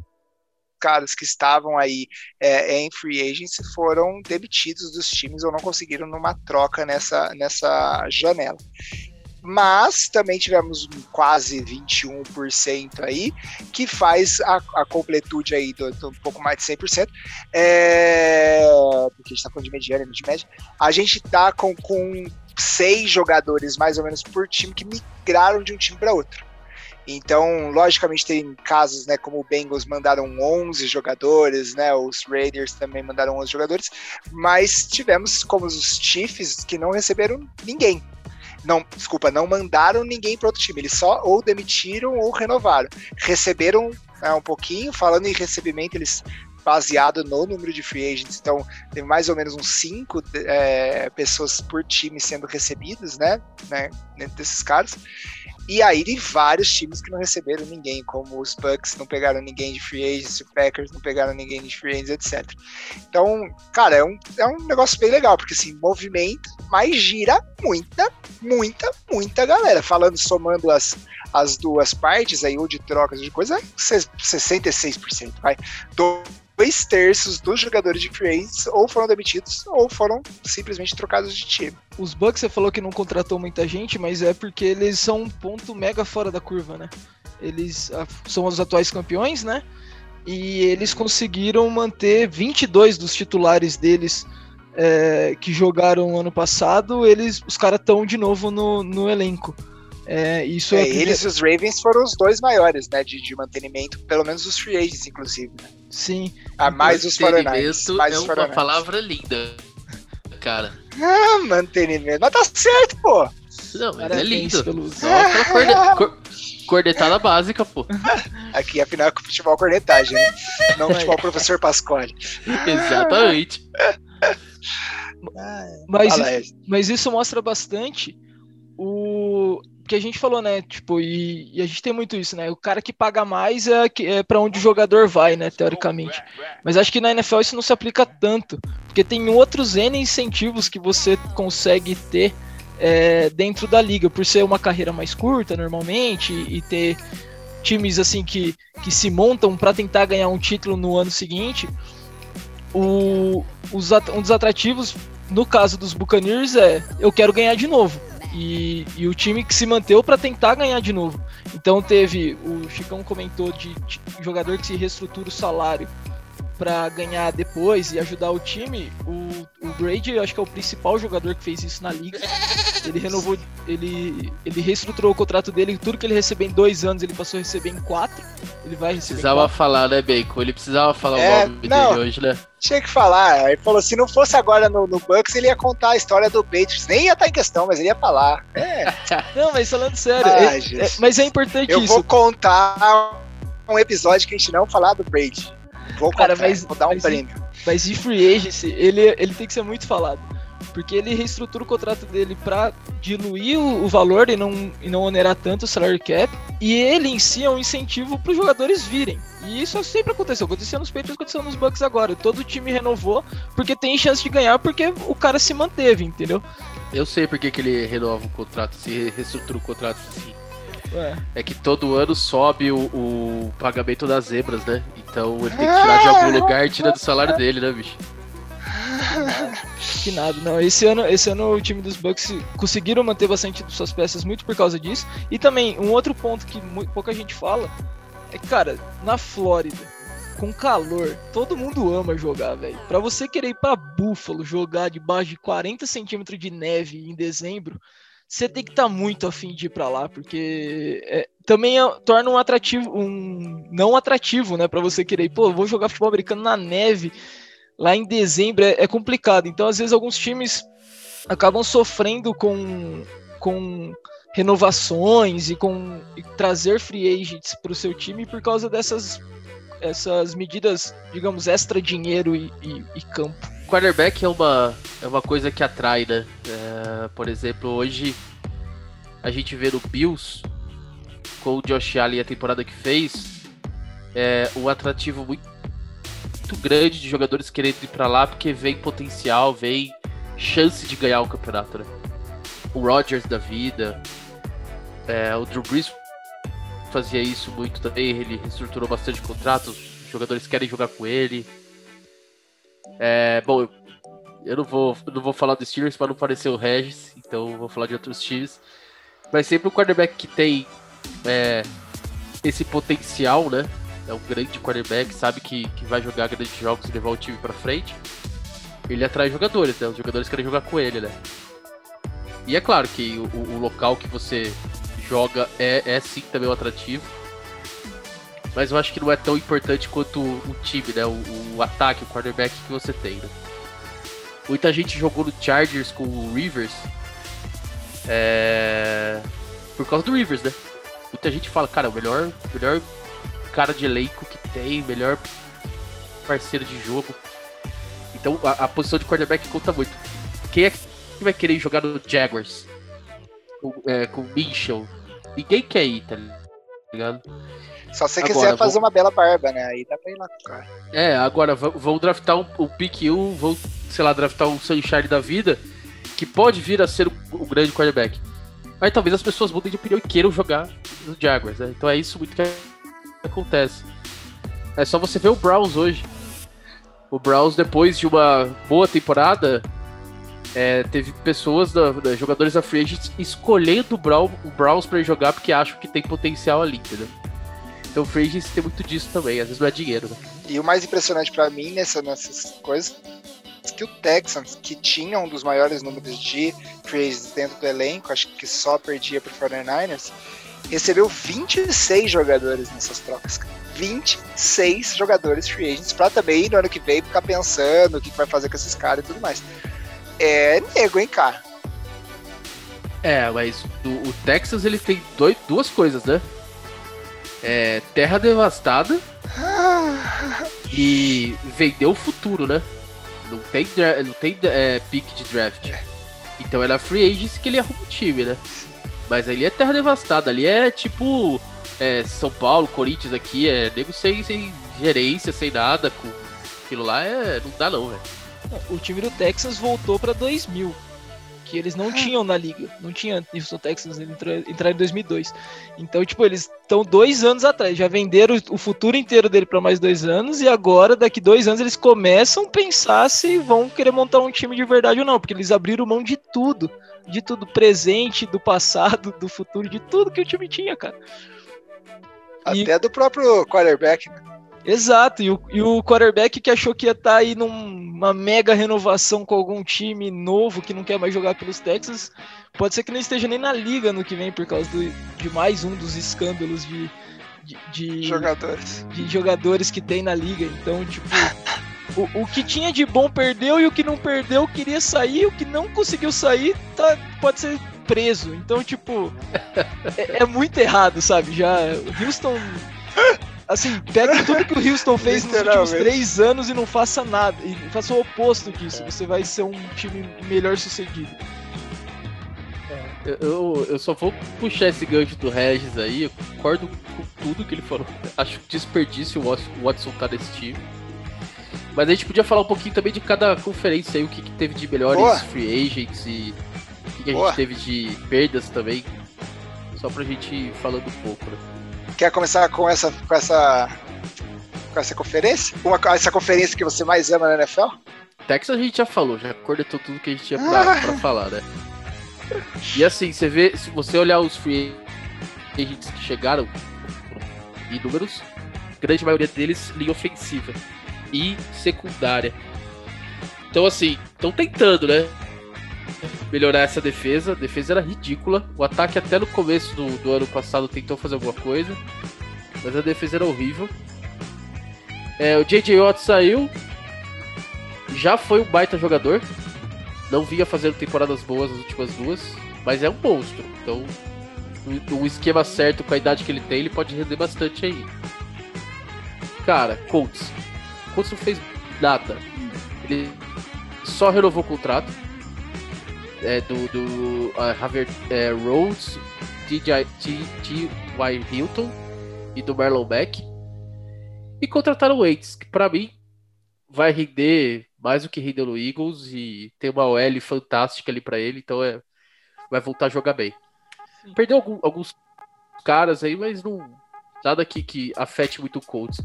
caras que estavam aí é, em free agency foram demitidos dos times ou não conseguiram numa troca nessa, nessa janela. Mas também tivemos quase 21% aí, que faz a, a completude aí do, do, um pouco mais de 100%, é, porque a gente está falando de mediana de média. A gente está com, com seis jogadores mais ou menos por time que migraram de um time para outro. Então, logicamente, tem casos, né, como o Bengals mandaram 11 jogadores, né, os Raiders também mandaram 11 jogadores, mas tivemos como os Chiefs que não receberam ninguém. Não, desculpa, não mandaram ninguém para outro time, eles só ou demitiram ou renovaram. Receberam né, um pouquinho, falando em recebimento, eles baseado no número de free agents. Então, tem mais ou menos uns cinco é, pessoas por time sendo recebidas, né? né dentro desses caras. E aí de vários times que não receberam ninguém, como os Bucks não pegaram ninguém de free agents, os Packers não pegaram ninguém de free agents, etc. Então, cara, é um, é um negócio bem legal, porque assim, movimenta, mas gira muita, muita, muita galera. Falando, somando as, as duas partes aí, ou de trocas de coisa, 66%, vai. Do, dois terços dos jogadores de free ou foram demitidos ou foram simplesmente trocados de time. Os Bucks você falou que não contratou muita gente, mas é porque eles são um ponto mega fora da curva, né? Eles ah, são os atuais campeões, né? E eles conseguiram manter 22 dos titulares deles é, que jogaram ano passado, eles, os caras estão de novo no, no elenco. É, isso é, é eles e os Ravens foram os dois maiores, né, de, de mantenimento, pelo menos os free agents, inclusive. Né? Sim. Ah, mais os Foreigners. Mais é uma palavra linda, cara. Ah, mantenimento. Mas tá certo, pô. Não, mas é lindo. Pelo... Só aquela cor... cornetada básica, pô. Aqui, afinal, é futebol cornetagem, né? Não futebol professor Pasquale. Exatamente. mas, isso, mas isso mostra bastante o que a gente falou, né? Tipo, e, e, a gente tem muito isso, né? O cara que paga mais é, é para onde o jogador vai, né? Teoricamente. Mas acho que na NFL isso não se aplica tanto, porque tem outros N incentivos que você consegue ter é, dentro da liga, por ser uma carreira mais curta normalmente e ter times assim que, que se montam para tentar ganhar um título no ano seguinte. O, os, um dos atrativos no caso dos Buccaneers é eu quero ganhar de novo e, e o time que se manteve para tentar ganhar de novo. Então teve, o Chicão comentou de, de jogador que se reestrutura o salário para ganhar depois e ajudar o time, o, o Brady acho que é o principal jogador que fez isso na liga. Ele renovou, ele, ele reestruturou o contrato dele, tudo que ele recebeu em dois anos ele passou a receber em quatro. Ele vai receber. Precisava falar, né, Bacon? Ele precisava falar é, o nome dele hoje, né? Tinha que falar. Ele falou: se não fosse agora no, no Bucks, ele ia contar a história do Patriots. Nem ia estar em questão, mas ele ia falar. É. não, mas falando sério, é, é, mas é importante Eu isso. Eu vou contar um episódio que a gente não falar do Brady. Vou, Cara, mas, vou dar um mas, prêmio. Mas de free agency, ele, ele tem que ser muito falado. Porque ele reestrutura o contrato dele para diluir o, o, valor e não, e não onerar tanto o salary cap. E ele em si é um incentivo para os jogadores virem. E isso sempre aconteceu. Aconteceu nos Patriots, aconteceu nos Bucks agora. Todo time renovou porque tem chance de ganhar porque o cara se manteve, entendeu? Eu sei porque que ele renova o contrato, se reestrutura o contrato assim. É. é que todo ano sobe o, o, pagamento das zebras, né? Então ele tem que tirar de algum lugar e tira do salário dele, né, bicho? Que nada, não. Esse ano, esse ano o time dos Bucks conseguiram manter bastante suas peças muito por causa disso. E também, um outro ponto que pouca gente fala é que, cara, na Flórida, com calor, todo mundo ama jogar, velho. Pra você querer ir pra Buffalo jogar debaixo de 40 centímetros de neve em dezembro, você tem que estar tá muito afim de ir para lá, porque é, também é, torna um atrativo, um não atrativo, né, para você querer, pô, vou jogar futebol americano na neve lá em dezembro é, é, complicado. Então, às vezes alguns times acabam sofrendo com com renovações e com e trazer free agents para o seu time por causa dessas essas medidas, digamos, extra dinheiro e, e, e campo. Quarterback é uma, é uma coisa que atrai, né? É, por exemplo, hoje a gente vê no Bills, com o Josh Allen a temporada que fez, é um atrativo muito, muito grande de jogadores querendo ir para lá porque vem potencial, vem chance de ganhar o campeonato, né? O Rodgers da vida, é, o Drew Brees fazia isso muito também, ele reestruturou bastante contratos, os jogadores querem jogar com ele. É, bom, eu não vou, não vou falar dos Steelers para não parecer o Regis, então vou falar de outros times. Mas sempre o quarterback que tem é, esse potencial, né? É um grande quarterback, sabe que, que vai jogar grandes jogos e levar o time para frente. Ele atrai jogadores, né? Os jogadores querem jogar com ele, né? E é claro que o, o local que você joga é, é sim também um atrativo. Mas eu acho que não é tão importante quanto o time, né? O, o ataque, o quarterback que você tem, né? Muita gente jogou no Chargers com o Rivers. É... Por causa do Rivers, né? Muita gente fala, cara, o melhor, melhor cara de elenco que tem, melhor parceiro de jogo. Então a, a posição de quarterback conta muito. Quem é que vai querer jogar no Jaguars? com, é, com Mitchell. Ninguém quer ir, tá ligado? Só se você agora, quiser fazer vou... uma bela barba, né? Aí dá pra ir lá cara. É, agora vão draftar um, um pick 1, vão, sei lá, draftar um Sunshine da vida, que pode vir a ser o, grande quarterback. Aí talvez as pessoas mudem de opinião e queiram jogar no Jaguars, né? Então é isso muito que acontece. É só você ver o Browns hoje. O Browns, depois de uma boa temporada, é, teve pessoas, da, da, jogadores da Free Agents, escolhendo o, Brown, o Browns para jogar porque acham que tem potencial ali, entendeu? Então o Free Agents tem muito disso também, às vezes não é dinheiro, né? E o mais impressionante para mim nessa, nessas coisas é que o Texans, que tinha um dos maiores números de free agents dentro do elenco, acho que só perdia pro 49ers, recebeu 26 jogadores nessas trocas, 26 jogadores free agents para também no ano que vem ficar pensando o que vai fazer com esses caras e tudo mais é nego, hein, cara? É, mas o, o Texas ele tem dois, duas coisas, né? É, terra devastada e vendeu o futuro, né? Não tem, não tem é, pick de draft. Então era free agents que ele arruma o time, né? Mas ali é terra devastada, ali é tipo é, São Paulo, Corinthians aqui, é nego sem, sem gerência, sem nada, com aquilo lá é. não dá não, velho o time do Texas voltou para 2000, que eles não ah. tinham na liga. Não tinha Houston Texans, ele entrou, entraram em 2002. Então, tipo, eles estão dois anos atrás, já venderam o futuro inteiro dele para mais dois anos, e agora, daqui dois anos, eles começam a pensar se vão querer montar um time de verdade ou não, porque eles abriram mão de tudo. De tudo, presente, do passado, do futuro, de tudo que o time tinha, cara. Até e... do próprio quarterback, né? Exato, e o, e o quarterback que achou que ia estar tá aí numa mega renovação com algum time novo que não quer mais jogar pelos Texas, pode ser que não esteja nem na liga no que vem por causa do, de mais um dos escândalos de, de, de, jogadores. de jogadores que tem na liga. Então, tipo, o, o que tinha de bom perdeu e o que não perdeu queria sair, o que não conseguiu sair tá, pode ser preso. Então, tipo, é, é muito errado, sabe? Já o Houston Assim, pega tudo que o Houston fez nos últimos três anos e não faça nada. E faça o oposto disso. É. Você vai ser um time melhor sucedido. É, eu, eu só vou puxar esse gancho do Regis aí. Eu concordo com tudo que ele falou. Acho desperdício o Watson tá nesse time. Mas a gente podia falar um pouquinho também de cada conferência aí, o que, que teve de melhores Boa. free agents e o que, que a gente teve de perdas também. Só pra gente ir falando um pouco, né? Quer começar com essa, com essa, com essa conferência? Uma, essa conferência que você mais ama na NFL? Texas a gente já falou, já cornetou tudo que a gente tinha pra, ah. pra falar, né? E assim, você vê, se você olhar os free agents que chegaram em números, grande maioria deles linha ofensiva e secundária. Então assim, estão tentando, né? melhorar essa defesa. A defesa era ridícula. O ataque até no começo do, do ano passado tentou fazer alguma coisa. Mas a defesa era horrível. É, o J.J. Watt saiu. Já foi um baita jogador. Não vinha fazendo temporadas boas as últimas duas. Mas é um monstro. Então o esquema certo com a idade que ele tem, ele pode render bastante aí. Cara, Colts. Colts não fez nada. Ele só renovou o contrato. É, do do uh, Javier é, Rhodes, T.Y. Hilton e do Marlon Beck. E contrataram o Waits, que pra mim vai render mais do que rendeu no Eagles e tem uma OL fantástica ali para ele, então é, vai voltar a jogar bem. Sim. Perdeu algum, alguns caras aí, mas não nada aqui que afete muito o Colts.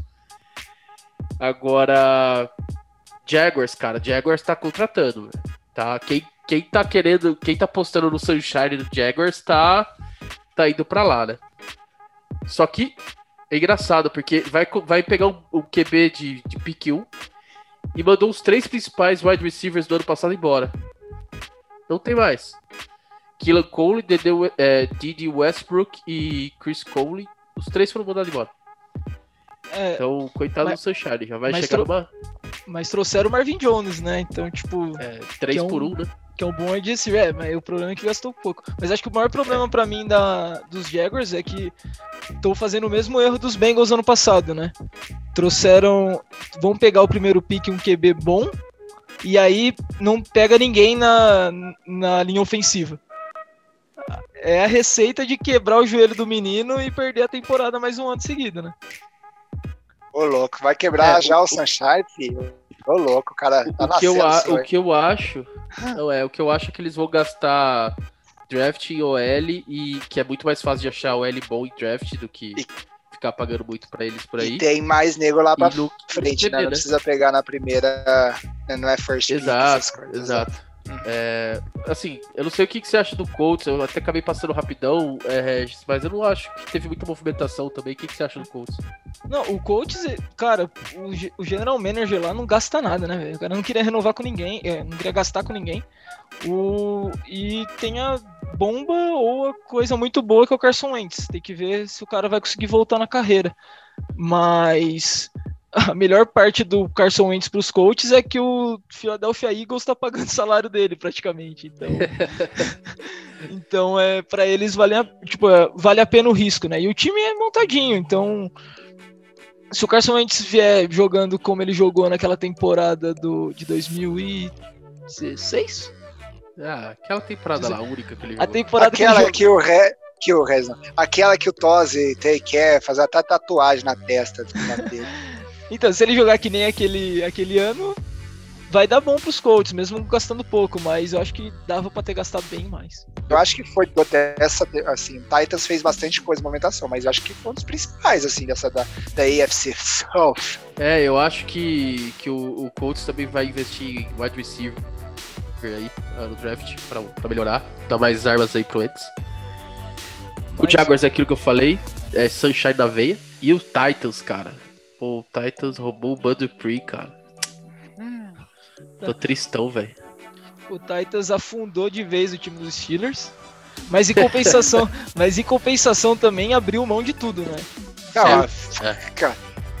Agora, Jaguars, cara, Jaguars tá contratando, tá? Quem, quem tá querendo, quem tá postando no Sunshine do Jaguars tá, tá indo pra lá, né? Só que é engraçado, porque vai, vai pegar o um, um QB de, de pick 1 e mandou os três principais wide receivers do ano passado embora. Não tem mais. Killan Cole, Dede, é, Didi Westbrook e Chris Cole, os três foram mandados embora. É, então, coitado mas, do Sunshine, já vai chegar numa. Mas trouxeram o Marvin Jones, né? Então, tipo. É, três é um, por um, né? Que é um bom ADC, é, mas o problema é que gastou pouco. Mas acho que o maior problema para mim da, dos Jaguars é que estão fazendo o mesmo erro dos Bengals ano passado, né? Trouxeram. Vão pegar o primeiro pick, um QB bom, e aí não pega ninguém na, na linha ofensiva. É a receita de quebrar o joelho do menino e perder a temporada mais um ano seguido, né? Ô, louco, vai quebrar é, já o, o Sunshine, filho. Ô, louco, cara tá o que eu a, O que eu acho. Não, é, o que eu acho é que eles vão gastar draft em OL e que é muito mais fácil de achar OL bom em draft do que e, ficar pagando muito para eles por aí. E tem mais nego lá pra no, frente, né? Não né? precisa pegar na primeira. Né, não é first Exato, pick, exato. É, assim, eu não sei o que, que, você acha do Colts, eu até acabei passando rapidão, é, Regis, mas eu não acho que teve muita movimentação também. O que, que você acha do Colts? Não, o Colts, cara, o, o General Manager lá não gasta nada, né, velho? O cara não queria renovar com ninguém, é, não queria gastar com ninguém. O, e tem a bomba ou a coisa muito boa que é o Carson Wentz. Tem que ver se o cara vai conseguir voltar na carreira. Mas a melhor parte do Carson Wentz para os coaches é que o Philadelphia Eagles está pagando o salário dele praticamente. Então, então é para eles vale a, tipo, é, vale a pena o risco, né? E o time é montadinho, então se o Carson Wentz vier jogando como ele jogou naquela temporada do, de 2016? Ah, aquela temporada lá, única que ele jogou. A temporada aquela que, que o Ré que o Rezan. Aquela que o Tozi quer fazer até tatuagem na testa dele. Então, se ele jogar que nem aquele, aquele ano, vai dar bom pros Colts, mesmo gastando pouco, mas eu acho que dava para ter gastado bem mais. Eu acho que foi até essa, assim, Titans fez bastante coisa de movimentação, mas eu acho que foi um dos principais, assim, dessa da, da AFC South. É, eu acho que, que o, o Colts também vai investir em wide receiver aí ah, no draft para melhorar, dar mais armas aí pro Eds. O Jaguars é aquilo que eu falei, é Sunshine da veia. E o Titans, cara, o Titans roubou o Bud Free, cara. Hum. Tô tristão, velho. O Titans afundou de vez o time dos Steelers. Mas em compensação, mas em compensação também abriu mão de tudo, né? Não, é.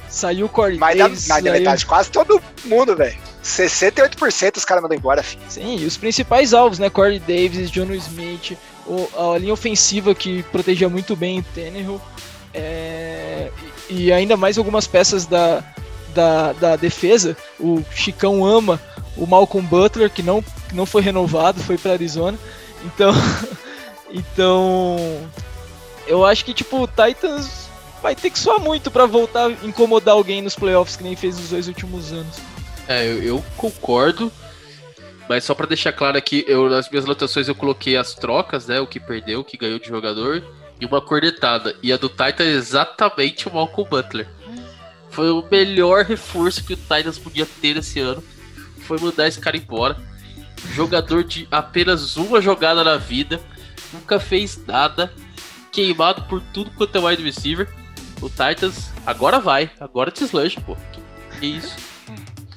Saiu o Corey mas Davis. Mas na metade, quase todo mundo, velho. 68% os caras mandam embora, filho. Sim, e os principais alvos, né? Corey Davis, John Smith, o, a linha ofensiva que protegia muito bem o Tannehill. É, e ainda mais algumas peças da, da, da defesa. O Chicão ama o Malcolm Butler, que não, não foi renovado, foi para Arizona. Então, então eu acho que tipo o Titans vai ter que suar muito para voltar a incomodar alguém nos playoffs que nem fez nos dois últimos anos. É, eu, eu concordo. Mas só para deixar claro aqui, eu, nas minhas anotações eu coloquei as trocas, né? O que perdeu, o que ganhou de jogador e uma cornetada. E a do Titan é exatamente o Malcolm Butler. Foi o melhor reforço que o Titans podia ter esse ano. Foi mandar esse cara embora. Jogador de apenas uma jogada na vida. Nunca fez nada. Queimado por tudo quanto é wide receiver. O Titans agora vai. Agora te pô. Que isso.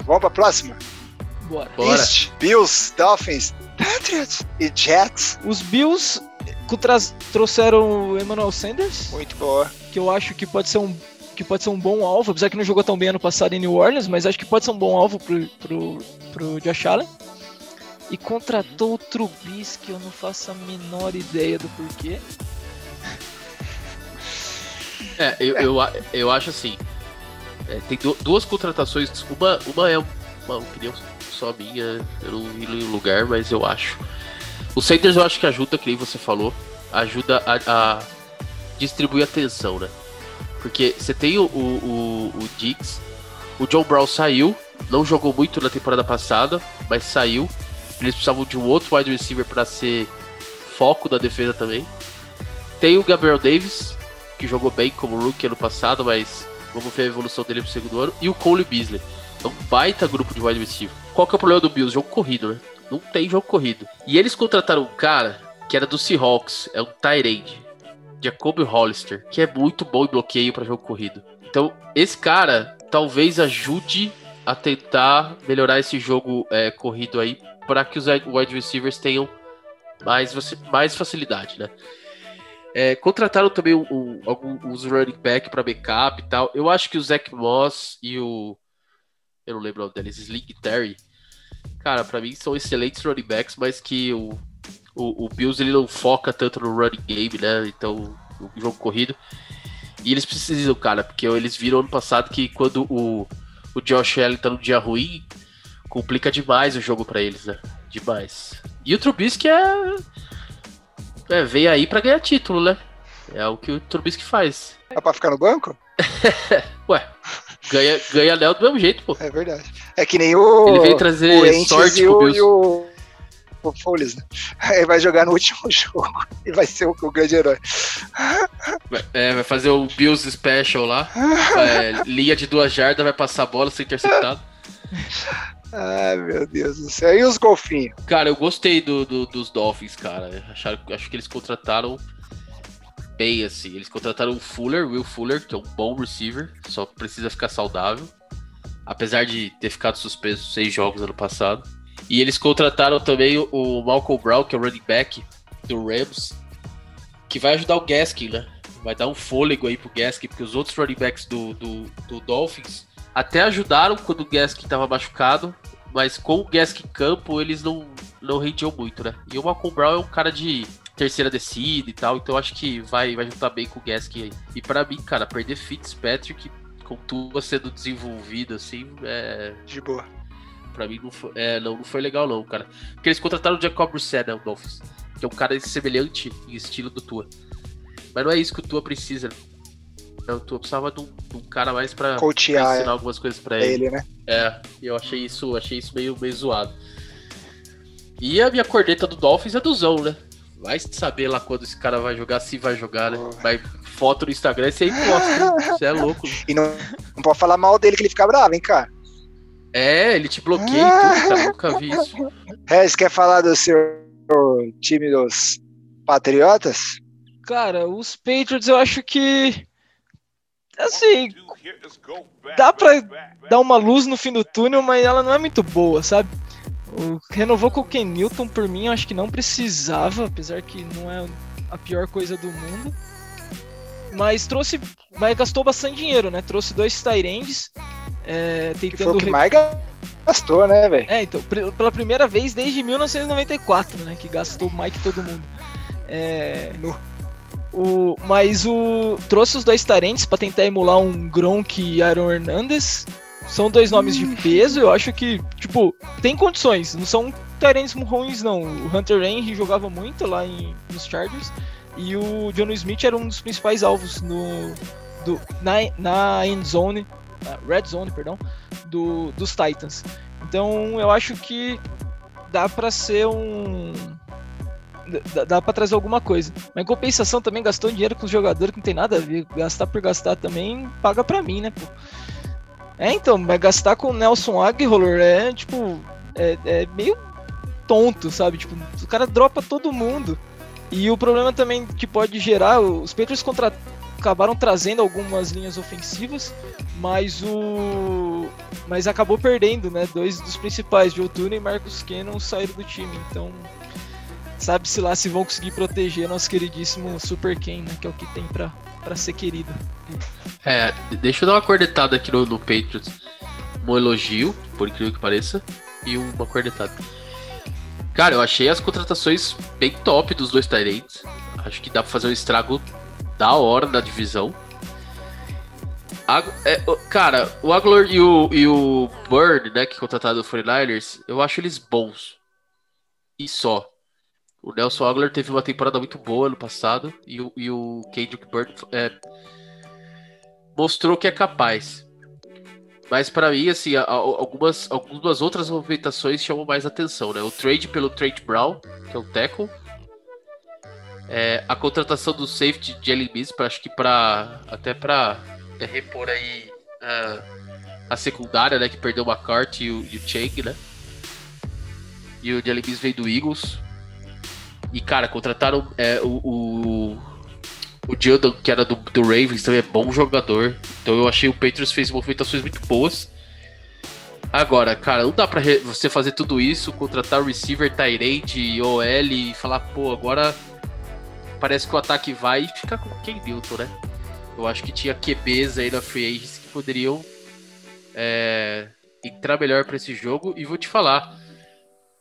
Vamos pra próxima? Bora. Bora. East, Bills, Dolphins, Patriots e Jets. Os Bills trouxeram o Emmanuel Sanders. Muito boa. Que eu acho que pode ser um que pode ser um bom alvo, apesar que não jogou tão bem ano passado em New Orleans, mas acho que pode ser um bom alvo pro, pro, pro Josh Allen. E contratou o Trubisky, eu não faço a menor ideia do porquê. É, eu, eu, eu acho assim. É, tem duas contratações. Uma, uma é uma opinião só minha, eu não vi em lugar, mas eu acho. O Sanders eu acho que ajuda, que nem você falou, ajuda a, a distribuir atenção, né? Porque você tem o, o, o Diggs, o John Brown saiu, não jogou muito na temporada passada, mas saiu. Eles precisavam de um outro wide receiver para ser foco da defesa também. Tem o Gabriel Davis, que jogou bem como rookie ano passado, mas vamos ver a evolução dele pro segundo ano. E o Cole Beasley. É um baita grupo de wide receiver. Qual que é o problema do Bills? Jogo corrido, né? Não tem jogo corrido. E eles contrataram um cara que era do Seahawks, é um Tyrande, Jacoby Hollister, que é muito bom em bloqueio para jogo corrido. Então, esse cara talvez ajude a tentar melhorar esse jogo é, corrido aí para que os wide receivers tenham mais, mais facilidade, né? É, contrataram também um, um, alguns running back para backup e tal. Eu acho que o Zach Moss e o. Eu não lembro o nome deles, Sling Terry. Cara, para mim são excelentes running backs, mas que o, o, o, Bills ele não foca tanto no running game, né? Então, o jogo corrido. E eles precisam, cara, porque eles viram ano passado que quando o, o Josh Allen tá no dia ruim, complica demais o jogo para eles, né? Demais. E o Trubisky é. é veio aí para ganhar título, né? É o que o Trubisky faz. É pra ficar no banco? Ué, ganha, ganha Léo do mesmo jeito, pô. É verdade. É que nem o. Ele veio trazer sorte pro Bills. E o, o Foles, né? Ele vai jogar no último jogo e vai ser o, o grande herói. É, vai fazer o Bills Special lá. É, linha de duas jardas, vai passar a bola, ser interceptado. Ai, meu Deus do céu. E os golfinhos? Cara, eu gostei do, do dos Dolphins, cara. Acharam, acho que eles contrataram bem, assim. Eles contrataram o Fuller, Will Fuller, que é um bom receiver, só precisa ficar saudável. Apesar de ter ficado suspenso seis jogos ano passado. E eles contrataram também o Malcolm Brown, que é o running back do Rams, que vai ajudar o Gaskin, né? Vai dar um fôlego aí pro Gaskin, porque os outros running backs do, do, do Dolphins até ajudaram quando o Gaskin estava machucado, mas com o Gaskin em campo eles não, não rendiam muito, né? E o Malcolm Brown é um cara de terceira descida e tal, então acho que vai, vai juntar bem com o Gaskin aí. E para mim, cara, perder Fitzpatrick com tudo sendo desenvolvido assim, é. De boa. Pra mim não foi, é, não, não foi legal, não, cara. Porque eles contrataram o Jacob Brissett, né, o Dolphins. Que é um cara semelhante em estilo do Tua. Mas não é isso que o Tua precisa. Né? O Tua precisava de um, de um cara mais pra, Coachear, pra ensinar é. algumas coisas pra ele. ele. né? É, eu achei isso, achei isso meio, meio zoado. E a minha corneta do Dolphins é do Zão, né? Vai saber lá quando esse cara vai jogar, se vai jogar, né? Vai foto no Instagram e você aí posta. Você é louco. E não, não pode falar mal dele que ele fica bravo, hein, cara? É, ele te bloqueia e tudo, cara. Nunca vi isso. É, você quer falar do seu time dos Patriotas? Cara, os Patriots eu acho que. Assim. Dá pra dar uma luz no fim do túnel, mas ela não é muito boa, sabe? O, renovou com o Ken Newton, por mim, eu acho que não precisava, apesar que não é a pior coisa do mundo. Mas trouxe. Mas gastou bastante dinheiro, né? Trouxe dois Tyrands. É, tentando. Que foi o que mais gastou, né, velho? É, então, pela primeira vez desde 1994, né? Que gastou mais que todo mundo. É. No... O, mas o trouxe os dois Tarentes para tentar emular um Gronk e Aaron Hernandez. São dois nomes de peso, eu acho que, tipo, tem condições. Não são Tarentes ruins, não. O Hunter Henry jogava muito lá em, nos Chargers. E o John Smith era um dos principais alvos no, do, na, na end zone, na red zone, perdão, do, dos Titans. Então eu acho que dá para ser um dá, dá para trazer alguma coisa. Mas em compensação também gastou dinheiro com os jogadores que não tem nada a ver. Gastar por gastar também paga para mim, né, pô. É, então, mas gastar com o Nelson Aguilar é, tipo, é, é meio tonto, sabe? Tipo, o cara dropa todo mundo. E o problema também que pode gerar, os Patriots contra... acabaram trazendo algumas linhas ofensivas, mas o mas acabou perdendo, né? Dois dos principais, Joe Tuna e Marcus Cannon saíram do time, então sabe-se lá se vão conseguir proteger nosso queridíssimo Super Ken, né? Que é o que tem pra, pra ser querido. É, deixa eu dar uma cornetada aqui no, no Patriots. Um elogio, por incrível que pareça, e uma cornetada. Cara, eu achei as contratações bem top dos dois Tyrants. Acho que dá pra fazer um estrago da hora na divisão. é, cara, o Aguilar e o, e o Bird, né, que contrataram o 49ers, eu acho eles bons. E só. O Nelson Aguilar teve uma temporada muito boa no passado e o, e o Kendrick Bird é, mostrou que é capaz. Mas para mim, assim, algumas, algumas outras movimentações chamam mais atenção, né? O trade pelo Trade Brown, que é o tackle. É, a contratação do safety de Mills, acho que para até para é, repor aí uh, a secundária, né? Que perdeu o McCarthy e o, e o Chang, né? E o Jalen Mills veio do Eagles. E, cara, contrataram é, o, o, o que era do, do Ravens, também é bom jogador. Então eu achei o Patriots fez movimentações muito boas. Agora, cara, não dá pra você fazer tudo isso, contratar o receiver, Tyrande, OL e falar, pô, agora parece que o ataque vai e ficar com quem Newton, né? Eu acho que tinha QBs aí na Free Agents que poderiam é, entrar melhor para esse jogo. E vou te falar,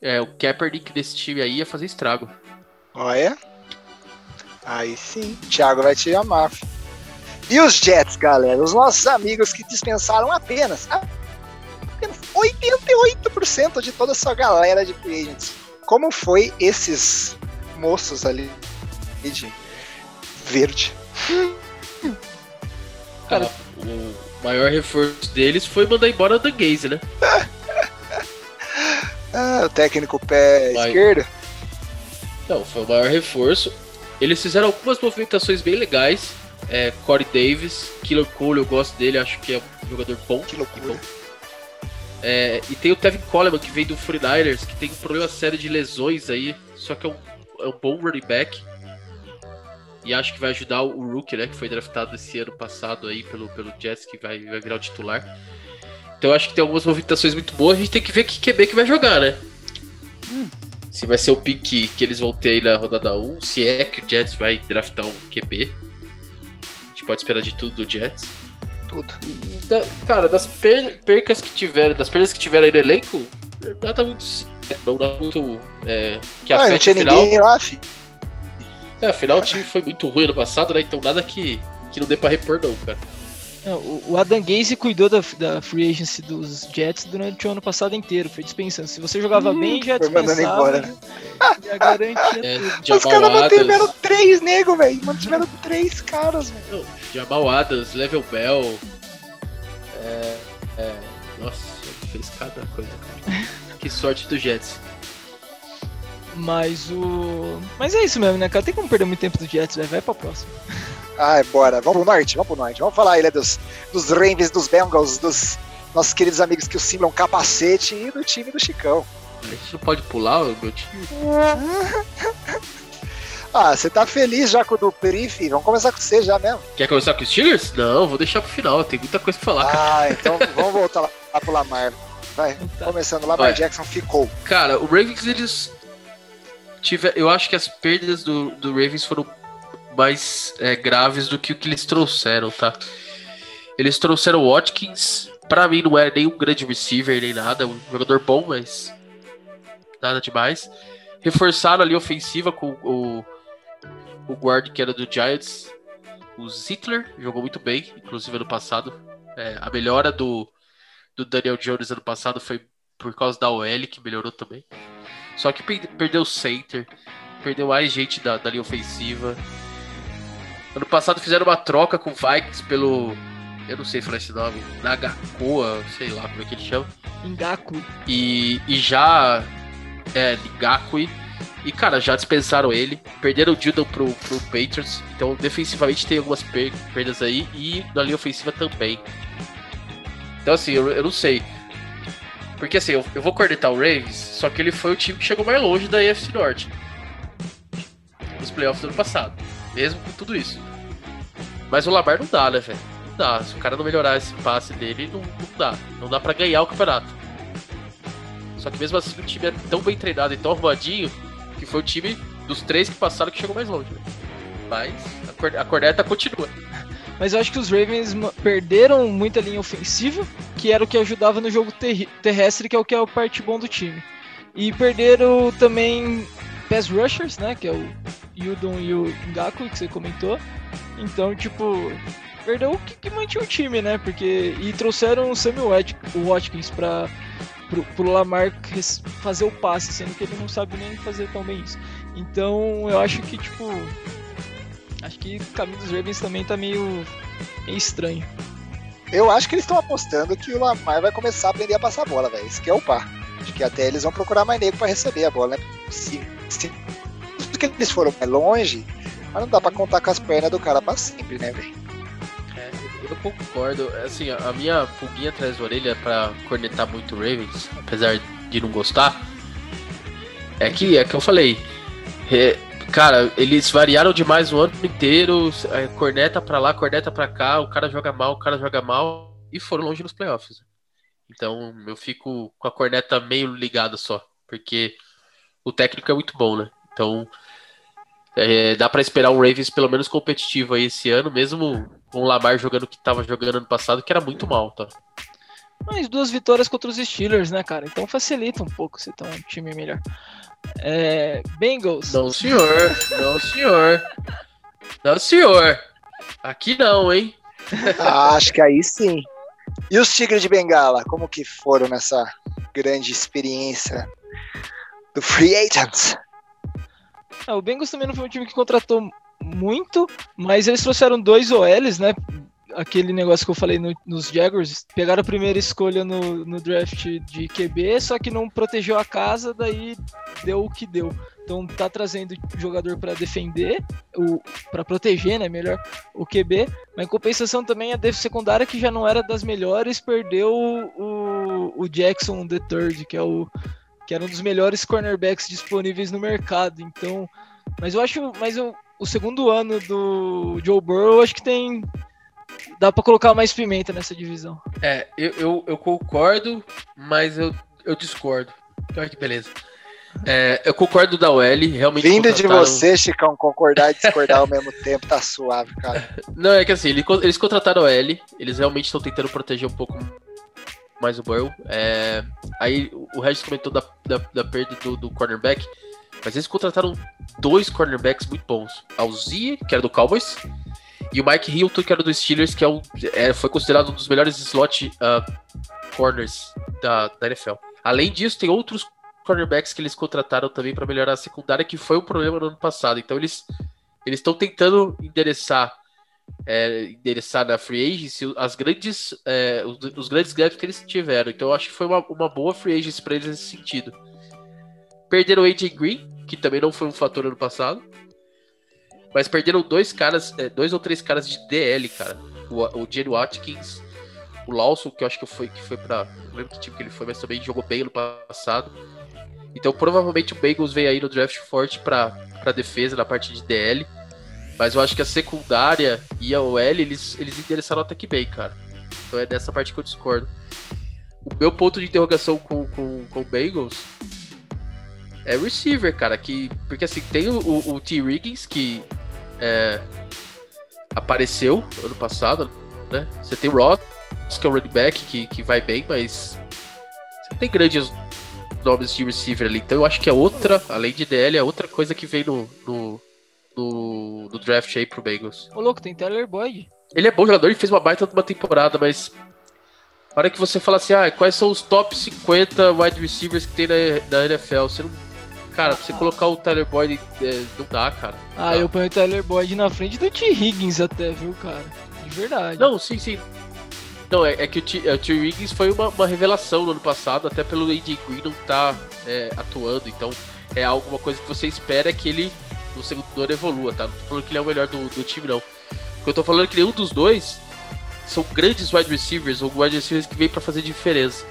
é, o Kaepernick desse time aí ia fazer estrago. Olha. Aí sim, Thiago vai te amar. E os Jets, galera? Os nossos amigos que dispensaram apenas, apenas 88% de toda a sua galera de clientes. Como foi esses moços ali de verde? Cara, o maior reforço deles foi mandar embora o Gaze, né? ah, o técnico pé Mas... esquerdo. Não, foi o maior reforço. Eles fizeram algumas movimentações bem legais. É, Corey Davis, Killer Cole, eu gosto dele, acho que é um jogador bom. Killer Cole. É, e tem o Tevin Coleman, que vem do 49ers, que tem um problema sério de lesões aí, só que é um, é um bom running back. E acho que vai ajudar o Rookie, né, que foi draftado esse ano passado aí pelo, pelo Jets, que vai, vai virar o titular. Então acho que tem algumas movimentações muito boas, a gente tem que ver que QB que vai jogar, né? Hum se vai ser o pique que eles vão ter aí na rodada 1, se é que o Jets vai draftar um QB. A gente pode esperar de tudo do Jets. Tudo. Da, cara, das per percas que tiveram, das perdas que tiveram aí no elenco, nada muito. Não dá muito. É, que ah, não tinha final. ninguém lá, filho. É, afinal o time foi muito ruim no passado, né? Então nada que, que não dê pra repor, não, cara. Não, o Adam Gaze cuidou da, da free agency dos Jets durante o ano passado inteiro, foi dispensando. Se você jogava hum, bem, já dispensava. Embora. Já garantia é, tudo. Os caras mantiveram três nego, velho. Mantiveram três caras, velho. Jamal Adams, Level Bell. É, é, nossa, fez cada coisa, cara. que sorte do Jets. Mas o. Mas é isso mesmo, né, cara? Tem como perder muito tempo do Jets, velho. Vai pra próxima. Ai, bora. Vamos pro norte, vamos pro norte. Vamos falar aí, né, dos, dos Ravens, dos Bengals, dos nossos queridos amigos que o simulam capacete e do time do Chicão. A gente não pode pular o meu time? ah, você tá feliz já com o do Perif? Vamos começar com você já mesmo. Quer começar com os Steelers? Não, vou deixar pro final, tem muita coisa pra falar. Ah, cara. então vamos voltar lá, lá pro Lamar. Vai, tá. começando, Lamar Vai. Jackson ficou. Cara, o Ravens, eles tiver, eu acho que as perdas do, do Ravens foram mais é, graves do que o que eles trouxeram, tá? Eles trouxeram o Watkins, pra mim não é nem um grande receiver nem nada, um jogador bom, mas nada demais. Reforçaram ali a ofensiva com o, o guard que era do Giants, o Zittler, jogou muito bem, inclusive ano passado. É, a melhora do, do Daniel Jones ano passado foi por causa da OL, que melhorou também. Só que perdeu o center, perdeu mais gente da, da linha ofensiva. Ano passado fizeram uma troca com o Vikings pelo. Eu não sei falar esse nome. Nagakoa, sei lá como é que ele chama. Ngaku. E, e já. É, Ngakui. E, cara, já dispensaram ele. Perderam o Judon pro, pro Patriots. Então, defensivamente tem algumas per perdas aí. E na linha ofensiva também. Então, assim, eu, eu não sei. Porque, assim, eu, eu vou cornetar o Ravens. Só que ele foi o time que chegou mais longe da AFC Norte. Nos playoffs do ano passado mesmo com tudo isso. Mas o Lamar não dá, né, velho? Não dá. Se o cara não melhorar esse passe dele, não, não dá. Não dá para ganhar o campeonato. Só que mesmo assim o time é tão bem treinado e tão arrumadinho que foi o time dos três que passaram que chegou mais longe. Né? Mas a corneta continua. Mas eu acho que os Ravens perderam muita linha ofensiva, que era o que ajudava no jogo ter terrestre, que é o que é o parte bom do time. E perderam também pass rushers, né? Que é o Yudon e o Ngaku, que você comentou. Então, tipo, perdeu o que, que mantinha o time, né? Porque. E trouxeram o Samuel Watkins pra, pro, pro Lamar fazer o passe, sendo que ele não sabe nem fazer tão bem isso. Então eu acho que, tipo. Acho que o caminho dos Ravens também tá meio, meio estranho. Eu acho que eles estão apostando que o Lamar vai começar a aprender a passar a bola, velho. Isso que é o par. Acho que até eles vão procurar mais nego para receber a bola, né? Se, se que eles foram mais longe, mas não dá para contar com as pernas do cara para sempre, né, velho? É, eu concordo. Assim, a minha pulguinha atrás da orelha para cornetar muito o Ravens, apesar de não gostar, é que é que eu falei. É, cara, eles variaram demais o ano inteiro. É, corneta pra lá, corneta pra cá, o cara joga mal, o cara joga mal, e foram longe nos playoffs. Então eu fico com a corneta meio ligada só, porque o técnico é muito bom, né? Então é, dá para esperar um Ravens pelo menos competitivo aí esse ano, mesmo com o Lamar jogando o que estava jogando ano passado, que era muito mal, tá? Mas duas vitórias contra os Steelers, né, cara? Então facilita um pouco se tá um time melhor. É, Bengals. Não, senhor. Não, senhor. Não, senhor. Aqui não, hein? Ah, acho que aí sim. E os Tigres de Bengala, como que foram nessa grande experiência do Free Agents? É, o Bengals também não foi um time que contratou muito, mas eles trouxeram dois OLs, né? Aquele negócio que eu falei no, nos Jaguars, pegaram a primeira escolha no, no draft de QB, só que não protegeu a casa, daí deu o que deu. Então tá trazendo jogador para defender, para proteger, né, melhor, o QB, mas em compensação também a def secundária que já não era das melhores, perdeu o, o Jackson the Third, que é o que era um dos melhores cornerbacks disponíveis no mercado. Então, mas eu acho, mas eu, o segundo ano do Joe Burrow, eu acho que tem dá para colocar mais pimenta nessa divisão. É, eu, eu, eu concordo, mas eu, eu discordo. Olha que beleza. É, eu concordo da OL, realmente. Vindo contrataram... de você, Chicão, concordar e discordar ao mesmo tempo, tá suave, cara. Não, é que assim, eles contrataram a OL, eles realmente estão tentando proteger um pouco mais o Burrow. É, aí o Regis comentou da, da, da perda do, do, cornerback, mas eles contrataram dois cornerbacks muito bons. A Zie, que era do Cowboys, e o Mike Hilton, que era do Steelers, que é um, é, foi considerado um dos melhores slot uh, corners da, da NFL. Além disso, tem outros cornerbacks que eles contrataram também para melhorar a secundária, que foi um problema no ano passado. Então eles eles estão tentando endereçar é, endereçar na free agency as grandes, é, os, os, grandes gaps que eles tiveram. Então eu acho que foi uma, uma boa free agency para eles nesse sentido. Perderam o AJ Green, que também não foi um fator ano passado. Mas perderam dois caras, é, dois ou três caras de DL, cara. O, o Jenny Watkins, o Lawson, que eu acho que foi que foi para, não lembro que time que ele foi, mas também jogou bem no passado. Então provavelmente o Bengals vem aí no draft forte para para defesa na parte de DL. Mas eu acho que a secundária e a OL, eles, eles endereçaram até que bem, cara. Então é dessa parte que eu discordo. O meu ponto de interrogação com, com, com o Bengals é receiver, cara. Que, porque assim, tem o, o, o T. Riggins, que é, apareceu ano passado, né? Você tem o Ross, que é o running back, que, que vai bem, mas você tem grandes nomes de receiver ali. Então eu acho que é outra, além de DL, é outra coisa que vem no, no, no, no draft aí pro Bengals. Ô louco, tem Tyler Boyd. Ele é bom jogador e fez uma baita de uma temporada, mas na hora que você fala assim, ah, quais são os top 50 wide receivers que tem na, na NFL, você não. Cara, pra você colocar o Tyler Boyd é, não dá, cara. Não ah, dá. eu ponho o Tyler Boyd na frente do T. Higgins até, viu, cara? De verdade. Não, sim, sim. Não, é, é que o T. É, Higgins foi uma, uma, revelação no ano passado, até pelo AJ Green não tá é, atuando, então é alguma coisa que você espera que ele no segundo ano evolua, tá? Não tô falando que ele é o melhor do, do time, não. O que eu tô falando é que nenhum dos dois são grandes wide receivers ou wide receivers que vêm para fazer diferença.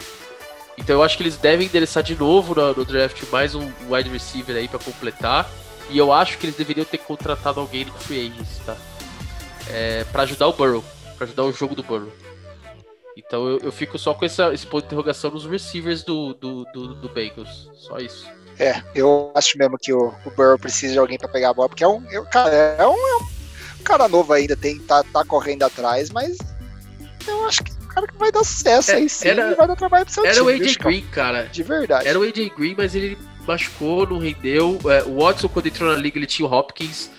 Então eu acho que eles devem endereçar de novo no, no draft mais um wide receiver aí para completar. E eu acho que eles deveriam ter contratado alguém no free agents, tá? É, para ajudar o Burrow, para ajudar o jogo do Burrow. Então eu, eu fico só com essa, esse ponto de interrogação nos receivers do, do, do, do Bengals. Só isso. É, eu acho mesmo que o, o Burrow precisa de alguém para pegar a bola, porque é um, eu, cara, é um, é um, cara novo ainda, tem, tá, tá correndo atrás, mas eu acho que cara que vai dar sucesso é, aí sim, era, vai dar trabalho pro seu era time. Era o AJ Green, cara. De verdade. Era o AJ Green, mas ele machucou, não rendeu. É, o Watson, quando entrou na liga, ele tinha o Hopkins.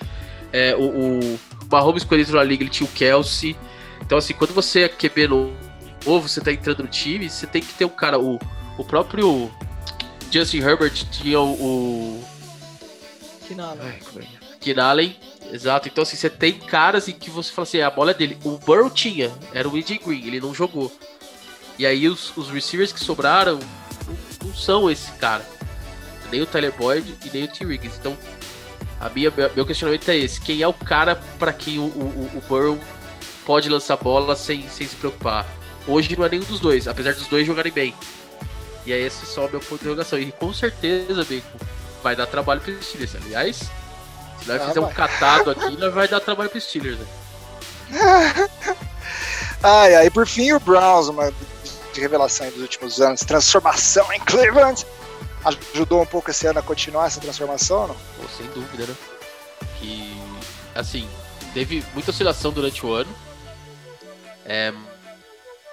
É, o, o Mahomes, quando entrou na liga, ele tinha o Kelsey. Então, assim, quando você é QB novo, você tá entrando no time, você tem que ter um cara. O, o próprio Justin Herbert tinha o. o... Keenan Allen. Exato. Então, assim, você tem caras em que você fala assim, a bola é dele. O Burrow tinha, era o AJ Green, ele não jogou. E aí os, os receivers que sobraram não, não, são esse cara. Nem o Tyler Boyd e nem o T. Riggins. Então, a minha, meu questionamento é esse. Quem é o cara para quem o, o, o Burrow pode lançar bola sem, sem se preocupar? Hoje não é nenhum dos dois, apesar dos dois jogarem bem. E aí esse só é o meu ponto de interrogação. E com certeza, Bacon, vai dar trabalho pro Steelers. Aliás, se nós ah, fizer um catado aqui, nós vai dar trabalho pro Steelers, né? ai, ai, por fim o Browns, uma de revelação dos últimos anos, transformação em Cleveland. Ajudou um pouco esse ano a continuar essa transformação, não? Pô, sem dúvida, né? Que, assim, teve muita oscilação durante o ano, é,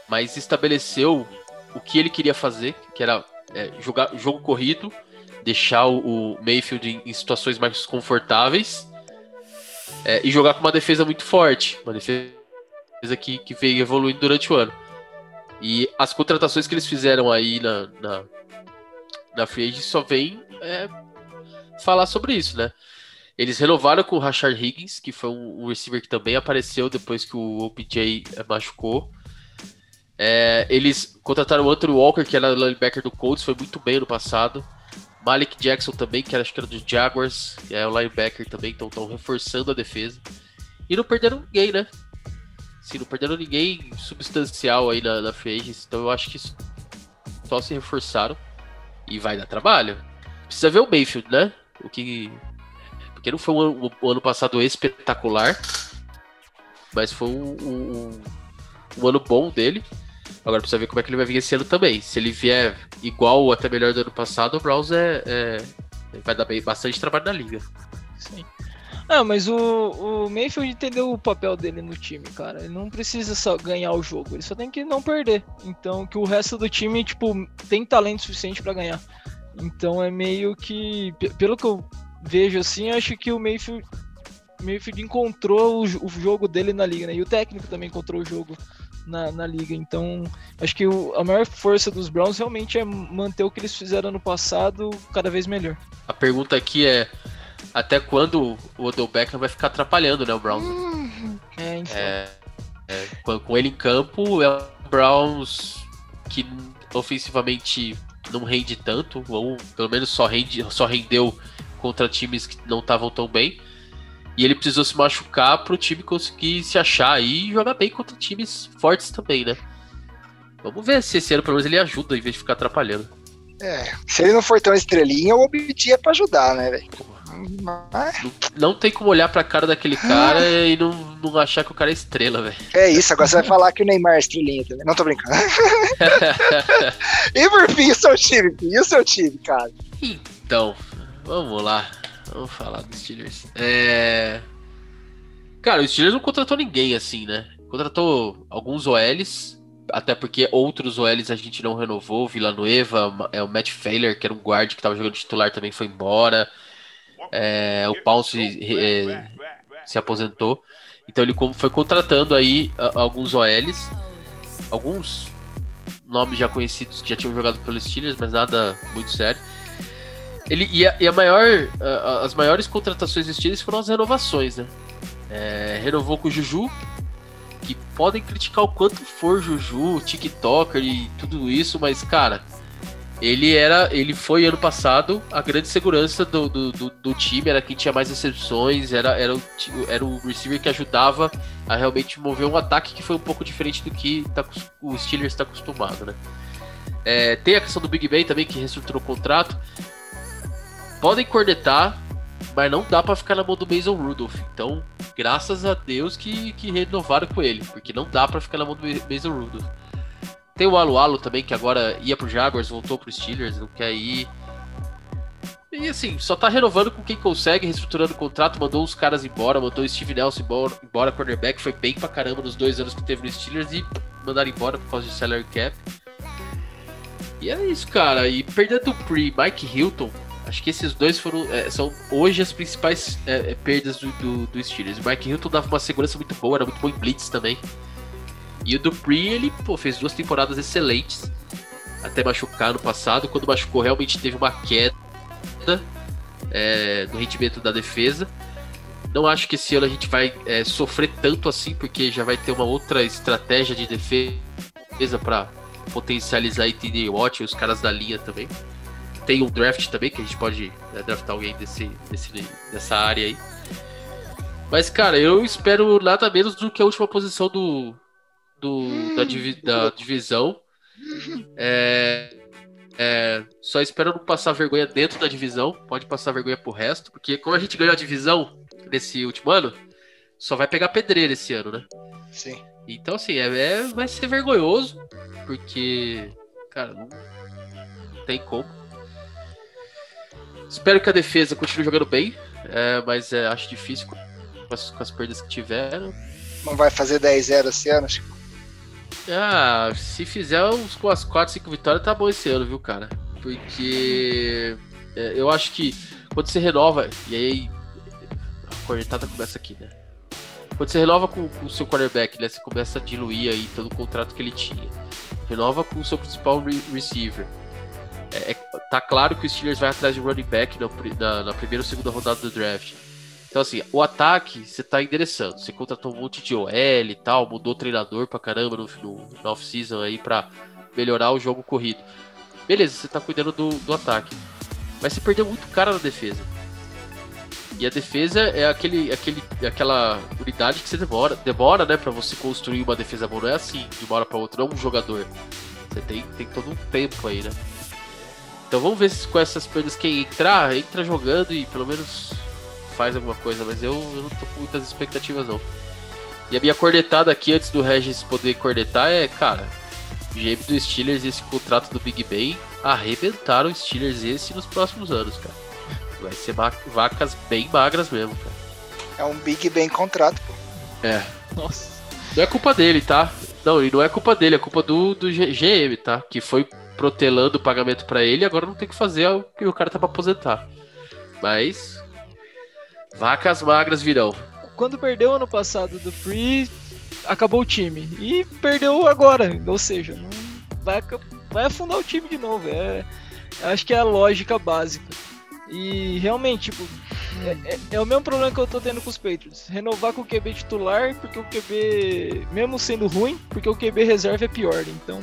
mas estabeleceu o que ele queria fazer, que era é, jogar jogo corrido, deixar o, Mayfield em, situações mais confortáveis é, e jogar com uma defesa muito forte, uma defesa que, que veio evoluindo durante o ano. E as contratações que eles fizeram aí na, na, na Free Agent só vem é, falar sobre isso, né? Eles renovaram com o Rashard Higgins, que foi um, um receiver que também apareceu depois que o OBJ machucou. É, eles contrataram o Andrew Walker, que era linebacker do Colts, foi muito bem no passado. Malik Jackson também, que acho que era dos Jaguars, que é o linebacker também, então estão reforçando a defesa. E não perderam ninguém, né? Assim, não perderam ninguém substancial aí na, na então eu acho que só se reforçaram e vai dar trabalho. Precisa ver o Mayfield, né? O que. Porque não foi um, um, um ano passado espetacular, mas foi um, um, um, ano bom dele. Agora precisa ver como é que ele vai vir esse ano também. Se ele vier igual ou até melhor do ano passado, o Browns é, é vai dar bastante trabalho na liga. Sim. Ah, mas o, o Mayfield entendeu o papel dele no time, cara. Ele não precisa só ganhar o jogo, ele só tem que não perder. Então, que o resto do time, tipo, tem talento suficiente para ganhar. Então é meio que, pelo que eu vejo assim, acho que o Mayfield, Mayfield encontrou o, o jogo dele na liga, né? E o técnico também encontrou o jogo na, na liga. Então, acho que o, a maior força dos Browns realmente é manter o que eles fizeram no passado cada vez melhor. A pergunta aqui é até quando o Odell Beckham vai ficar atrapalhando, né, o Browns. Uhum. É, então. é, é, com, com, ele em campo, é o Browns que ofensivamente não rende tanto, ou pelo menos só, rende, só rendeu contra times que não estavam tão bem. E ele precisou se machucar para o time conseguir se achar aí e jogar bem contra times fortes também, né? Vamos ver se esse ano pelo menos ele ajuda em vez de ficar atrapalhando. É, se ele não for tão estrelinha, o Obidi é pra ajudar, né, velho? Mas... Não, não, tem como olhar pra cara daquele cara ah. e não, não achar que o cara é estrela, velho. É isso, agora você vai falar que o Neymar é estrelinha também. Não tô brincando. e por fim, o seu time, e o seu time, cara? Então, vamos lá. Vamos falar dos Steelers. É... Cara, o Steelers não contratou ninguém assim, né? Contratou alguns OLs, até porque outros OLs a gente não renovou. Villanueva, é o Matt Failer, que era um guard que tava jogando titular, também foi embora. É, o Pounce é, se aposentou. Então ele foi contratando aí alguns OLs, alguns nomes já conhecidos que já tinham jogado pelos Steelers, mas nada muito sério. Ele, e, a, e a maior, a, as maiores contratações dos Steelers foram as renovações, né? É, renovou com o Juju, que podem criticar o quanto for Juju, TikToker e tudo isso, mas cara, ele era, ele foi ano passado a grande segurança do, do, do, do time, era quem tinha mais recepções, era, era, o, era o receiver que ajudava a realmente mover um ataque que foi um pouco diferente do que tá, o Steelers está acostumado, né? É, tem a questão do Big Ben também, que reestruturou o contrato. Podem cornetar, mas não dá para ficar na mão do Mason Rudolph. Então, graças a Deus que, que renovaram com ele, porque não dá para ficar na mão do Mason Rudolph. Tem o Alu também, que agora ia pro Jaguars, voltou pro Steelers, não quer ir. E assim, só tá renovando com quem consegue, reestruturando o contrato, mandou os caras embora, mandou o Steve Nelson embora, embora cornerback, foi bem pra caramba nos dois anos que teve no Steelers e mandaram embora por causa de salary cap. E é isso, cara. E perdendo o Pre, Mike Hilton, acho que esses dois foram é, são hoje as principais é, é perdas do, do, do Steelers. O Mike Hilton dava uma segurança muito boa, era muito bom em blitz também. E o Dupree, ele pô, fez duas temporadas excelentes, até machucar no passado. Quando machucou, realmente teve uma queda é, no rendimento da defesa. Não acho que esse ano a gente vai é, sofrer tanto assim, porque já vai ter uma outra estratégia de defesa para potencializar e TD Watt e os caras da linha também. Tem um draft também, que a gente pode né, draftar alguém desse, desse, dessa área aí. Mas, cara, eu espero nada menos do que a última posição do, do da, divi, da divisão. É, é, só espero não passar vergonha dentro da divisão. Pode passar vergonha pro resto, porque como a gente ganhou a divisão nesse último ano, só vai pegar pedreira esse ano, né? Sim. Então, assim, é, é vai ser vergonhoso, porque, cara, não tem como. Espero que a defesa continue jogando bem, é, mas é, acho difícil com as, com as perdas que tiveram. Não vai fazer 10-0 esse ano, Chico? Ah, se fizer uns com as 4, 5 vitórias, tá bom esse ano, viu, cara? Porque é, eu acho que quando você renova, e aí a cornetada começa aqui, né? Quando você renova com, o seu quarterback, né? Você começa a diluir aí todo o contrato que ele tinha. Renova com o seu principal re receiver. É, é, tá claro que o Steelers vai atrás de running back na, na, na primeira ou segunda rodada do draft. Então, assim, o ataque você tá endereçando. Você contratou um monte de OL e tal, mudou o treinador pra caramba no, no, no off-season aí pra melhorar o jogo corrido. Beleza, você tá cuidando do, do ataque. Mas você perdeu muito cara na defesa. E a defesa é aquele, aquele, aquela unidade que você demora, demora, né, para você construir uma defesa boa. Não é assim de uma hora para outra, não é um jogador. Você tem, tem todo um tempo aí, né? Então vamos ver se com essas perdas quem entrar, entra jogando e pelo menos faz alguma coisa, mas eu, eu não tô com muitas expectativas não. E a minha cornetada aqui, antes do Regis poder cornetar, é, cara, o GM do Steelers e esse contrato do Big Ben arrebentaram o Steelers esse nos próximos anos, cara. Vai ser vacas bem magras mesmo, cara. É um Big Ben contrato, pô. É. Nossa. Não é culpa dele, tá? Não, e não é culpa dele, é culpa do, do GM, tá? Que foi protelando o pagamento para ele agora não tem que fazer o que o cara tá pra aposentar. Mas Vacas magras virão. Quando perdeu ano passado do Free, acabou o time. E perdeu agora. Ou seja, vai, vai afundar o time de novo. É, acho que é a lógica básica. E realmente, tipo, é, é, é, o mesmo problema que eu tô tendo com os Patriots. Renovar com o QB titular, porque o QB, mesmo sendo ruim, porque o QB reserva é pior. Então,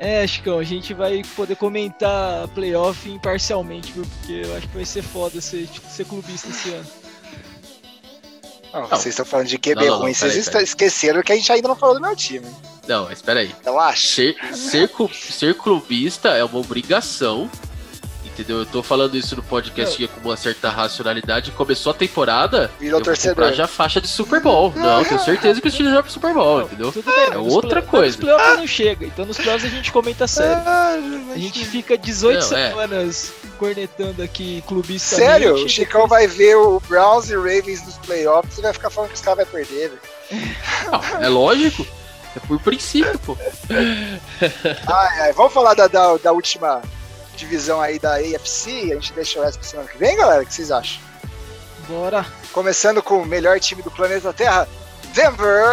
é, Chicão, a gente vai poder comentar playoff imparcialmente, viu? Porque eu acho que vai ser foda ser, ser clubista esse ano. Não, vocês estão falando de QB não, não, ruim, vocês peraí, esqueceram que a gente ainda não falou do meu time. Não, mas peraí. Eu acho. Ser, ser, ser clubista é uma obrigação entendeu? Eu tô falando isso no podcast com uma certa racionalidade. Começou a temporada, Virou eu torcedor. vou já faixa de Super Bowl. Não, tenho certeza que o Steelers vai pro Super Bowl, entendeu? Bem, é outra coisa. Nos playoffs não chega, então nos playoffs a gente comenta sério. Ah, a gente fica 18 não, é. semanas é. cornetando aqui clubista. Sério? O Chicão depois... vai ver o Browns e Ravens nos playoffs e vai ficar falando que os caras vão perder, velho. é lógico. É por princípio, pô. ai, ai, vamos falar da, da, da última divisão aí da AFC, a gente deixa o resto pra semana que vem, galera? O que vocês acham? Bora! Começando com o melhor time do planeta Terra, Denver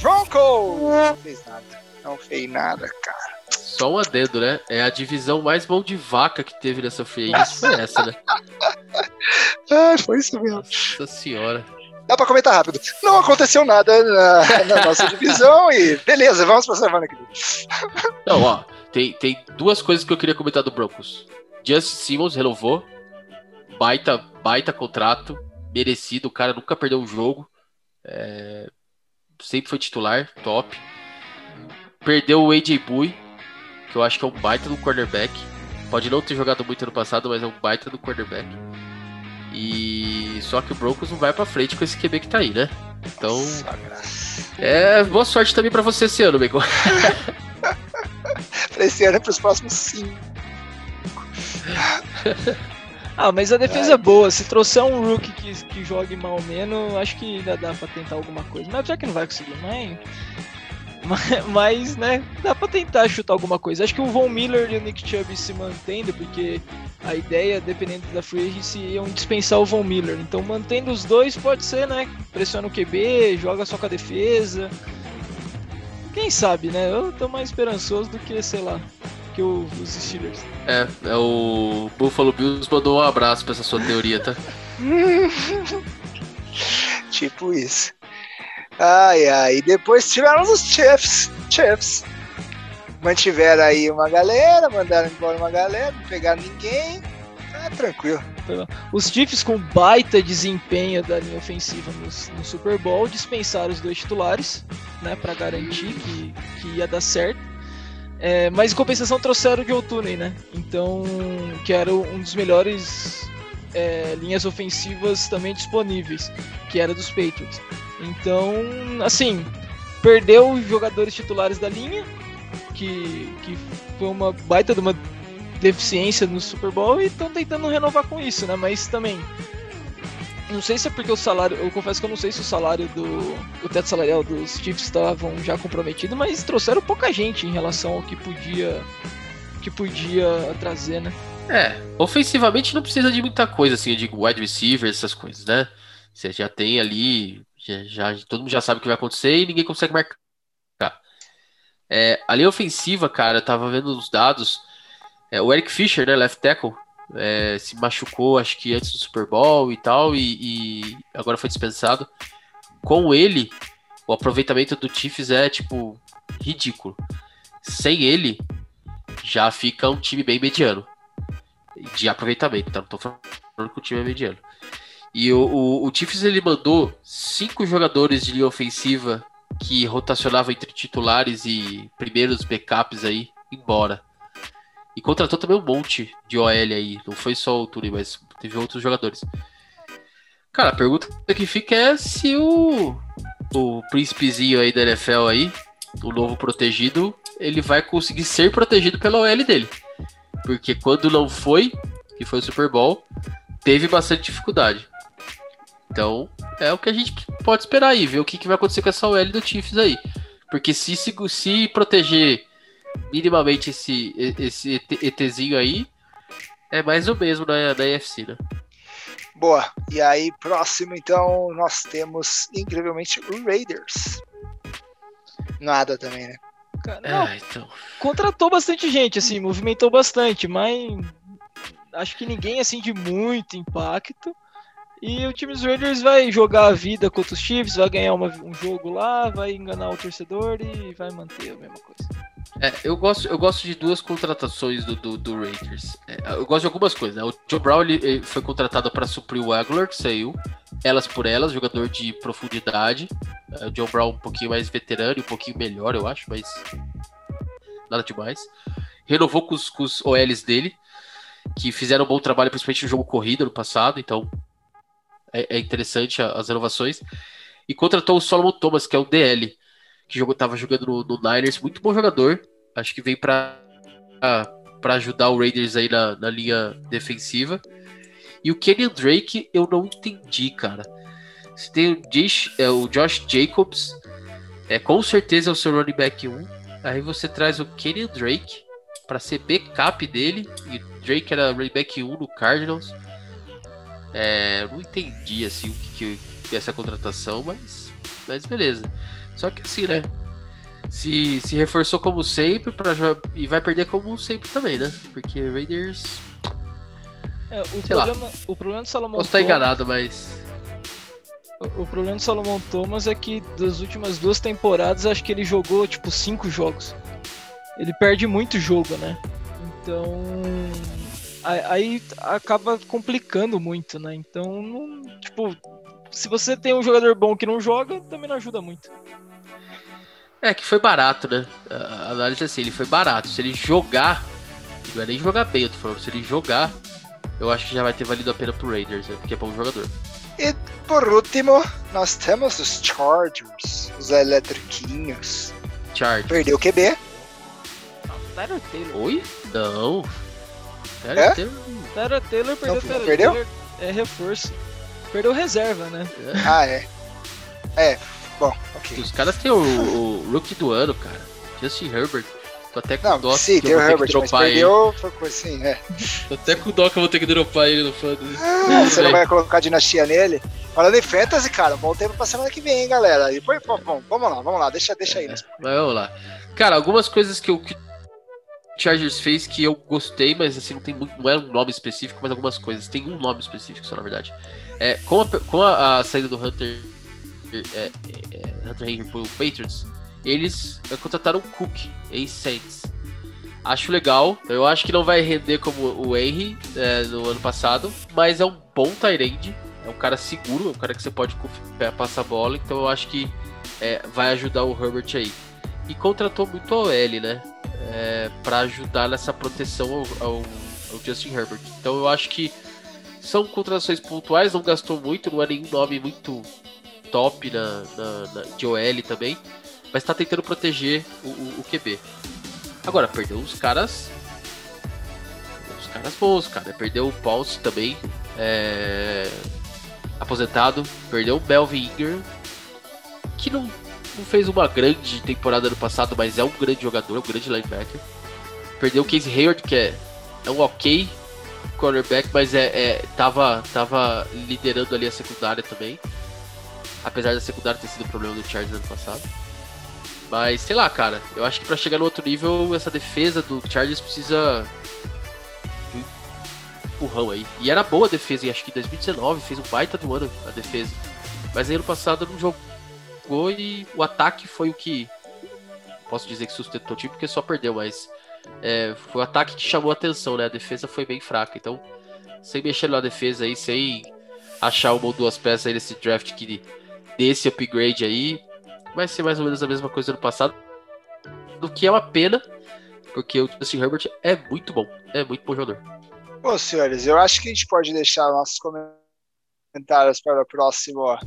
Broncos! Não fez nada. Não fez nada, cara. Só um adendo, né? É a divisão mais mão de vaca que teve nessa free foi essa, né? ah, foi isso mesmo. Nossa senhora. Dá pra comentar rápido. Não aconteceu nada na, na nossa divisão e beleza, vamos pra semana que vem. Não, ó, tem, tem duas coisas que eu queria comentar do Broncos. Justin Simmons renovou. Baita, baita contrato. Merecido. O cara nunca perdeu um jogo. É, sempre foi titular. Top. Perdeu o AJ Bui. Que eu acho que é um baita do cornerback. Pode não ter jogado muito ano passado, mas é um baita do cornerback. E só que o Broncos não vai para frente com esse QB que tá aí, né? Então, é boa sorte também para você esse ano, Bacon. pra esse ano e pros próximos cinco. ah, mas a defesa é boa. Se trouxer um rookie que, que jogue mal menos, acho que ainda dá pra tentar alguma coisa. Mas já que não vai conseguir, mas. Mas, né, dá pra tentar chutar alguma coisa. Acho que o Von Miller e o Nick Chubb se mantendo, porque a ideia, dependendo da free agency, iam dispensar o Von Miller. Então, mantendo os dois, pode ser, né? Pressiona o QB, joga só com a defesa. Quem sabe, né? Eu tô mais esperançoso do que, sei lá, que o, os Steelers. É, é o Buffalo Bills mandou um abraço pra essa sua teoria, tá? tipo isso. Ai, ai. Depois tivemos os Chiefs. Chiefs. Mantiveram aí uma galera, mandaram embora uma galera, não pegaram ninguém. Tá tranquilo. Os Chiefs com baita desempenho da linha ofensiva no, no Super Bowl dispensaram os dois titulares, né, para garantir que, que ia dar certo. É, mas em compensação trouxeram o Joe Tooney, né? Então, que era um dos melhores é, linhas ofensivas também disponíveis, que era dos Patriots. Então, assim, perdeu os jogadores titulares da linha, que, que foi uma baita de uma deficiência no Super Bowl e estão tentando renovar com isso, né? Mas também não sei se é porque o salário, eu confesso que eu não sei se o salário do o teto salarial dos Chiefs estavam já comprometido, mas trouxeram pouca gente em relação ao que podia que podia trazer, né? É, ofensivamente não precisa de muita coisa assim, de wide receiver, essas coisas, né? Você já tem ali, já, já todo mundo já sabe o que vai acontecer e ninguém consegue marcar. É, a linha ofensiva, cara, eu tava vendo os dados, é, o Eric Fischer, né, left tackle, é, se machucou, acho que antes do Super Bowl e tal, e, e, agora foi dispensado. Com ele, o aproveitamento do Chiefs é, tipo, ridículo. Sem ele, já fica um time bem mediano de aproveitamento, tá? Não tô falando que o time é mediano. E o, o, o Chiefs, ele mandou cinco jogadores de linha ofensiva que rotacionavam entre titulares e primeiros backups aí embora. E contratou também um monte de OL aí. Não foi só o Turi, mas teve outros jogadores. Cara, a pergunta que fica é se o, o príncipezinho aí da NFL aí, o novo protegido, ele vai conseguir ser protegido pela OL dele. Porque quando não foi, que foi o Super Bowl, teve bastante dificuldade. Então, é o que a gente pode esperar aí, ver o que, que vai acontecer com essa OL do Chiefs aí. Porque se, se, se proteger minimamente esse, esse ETzinho aí, é mais o mesmo na, na EFC, né? Boa. E aí, próximo, então, nós temos, incrivelmente, o Raiders. Nada também, né? Não, é, então. Contratou bastante gente, assim, movimentou bastante, mas acho que ninguém, assim, de muito impacto. E o time dos Raiders vai jogar a vida contra os Chiefs, vai ganhar uma, um jogo lá, vai enganar o torcedor e vai manter a mesma coisa. É, eu gosto, eu gosto de duas contratações do, do, do Raiders. É, eu gosto de algumas coisas. Né? O Joe Brown ele, foi contratado para suprir o Aguilar, que saiu. Elas por elas, jogador de profundidade. É, o Joe Brown um pouquinho mais veterano, um pouquinho melhor, eu acho, mas nada demais. Renovou com os, com os OLs dele, que fizeram um bom trabalho, principalmente no jogo corrida no passado, então é, é interessante as renovações. E contratou o Solomon Thomas, que é o DL que jogo, tava jogando no, no Niners, muito bom jogador. Acho que vem para para ajudar o Raiders aí na, na linha defensiva. E o Kenyon Drake eu não entendi, cara. Você tem o Josh, é, o Josh Jacobs, é com certeza é o seu running back 1. Aí você traz o Kenyon Drake para ser backup dele. E o Drake era running back 1 no Cardinals. É, não entendi assim o que, que essa contratação, mas, mas beleza. Só que assim, né? Se, se reforçou como sempre pra, e vai perder como sempre também, né? Porque Raiders. É, o, problema, o problema do Salomão Posso estar enganado, mas. O, o problema do Salomão Thomas é que das últimas duas temporadas acho que ele jogou tipo cinco jogos. Ele perde muito jogo, né? Então. Aí acaba complicando muito, né? Então, não, tipo, se você tem um jogador bom que não joga, também não ajuda muito. É que foi barato, né? A análise é assim, ele foi barato. Se ele jogar, não é nem jogar bem, eu tô falando, se ele jogar, eu acho que já vai ter valido a pena pro Raiders, né? Porque é bom jogador. E por último, nós temos os Chargers, os eletriquinhos. Chargers. Perdeu o QB. Tyler Taylor. Oi? Não. Tyler é? Taylor. Taylor perdeu. Não, Tyler perdeu? Taylor é reforço. Perdeu reserva, né? Ah, é. É, Bom, ok. Os caras têm o, o rookie do ano, cara. Justin Herbert. Tô até com Não, dó sim, que tem eu o vou ter que Herbert, dropar ele. perdeu, foi coisa assim, é. Tô até com dó que eu vou ter que dropar ele no Fantasy. Ah, Você não vai colocar dinastia nele? Falando em fantasy, cara, bom tempo pra semana que vem, hein, galera. E, pô, bom, vamos lá, vamos lá, deixa, deixa aí. né? Mas vamos lá. Cara, algumas coisas que o que o Chargers fez que eu gostei, mas assim, não tem muito, não é um nome específico, mas algumas coisas. Tem um nome específico só, na verdade. É, com a, com a, a saída do Hunter, é, é, Hunter Henry pro Patriots, eles é, contrataram o Cook, ex-Saints. Acho legal. Eu acho que não vai render como o Henry é, no ano passado, mas é um bom Tyrande. É um cara seguro, é um cara que você pode confiar, passar a bola. Então eu acho que é, vai ajudar o Herbert aí. E contratou muito a OL, né? É, para ajudar nessa proteção ao, ao, ao Justin Herbert. Então eu acho que são contratações pontuais, não gastou muito, não é nenhum nome muito top na, na, na de OL também, mas tá tentando proteger o, o, o QB. Agora, perdeu os caras. Os caras bons, cara. Perdeu o Pulse também. é, aposentado. Perdeu o Melvin Ingram. Que não, não fez uma grande temporada no passado, mas é um grande jogador, um grande linebacker. Perdeu o Casey Hayward, que é, é um ok cornerback, mas é, é, tava, tava liderando ali a secundária também. Apesar da secundária ter sido um problema do Chargers no ano passado. Mas sei lá, cara, eu acho que pra chegar no outro nível, essa defesa do Chargers precisa de um empurrão aí. E era boa a defesa, e acho que em 2019 fez um baita do ano a defesa. Mas aí ano passado não jogou e o ataque foi o que. Posso dizer que sustentou o time porque só perdeu, mas é, foi o ataque que chamou a atenção, né? A defesa foi bem fraca. Então, sem mexer na defesa aí, sem achar uma ou duas peças aí nesse draft que desse upgrade aí, vai ser mais ou menos a mesma coisa do passado. Do que é uma pena, porque o Justin Herbert é muito bom, é muito bom jogador. Bom, senhores, eu acho que a gente pode deixar nossos comentários para o próximo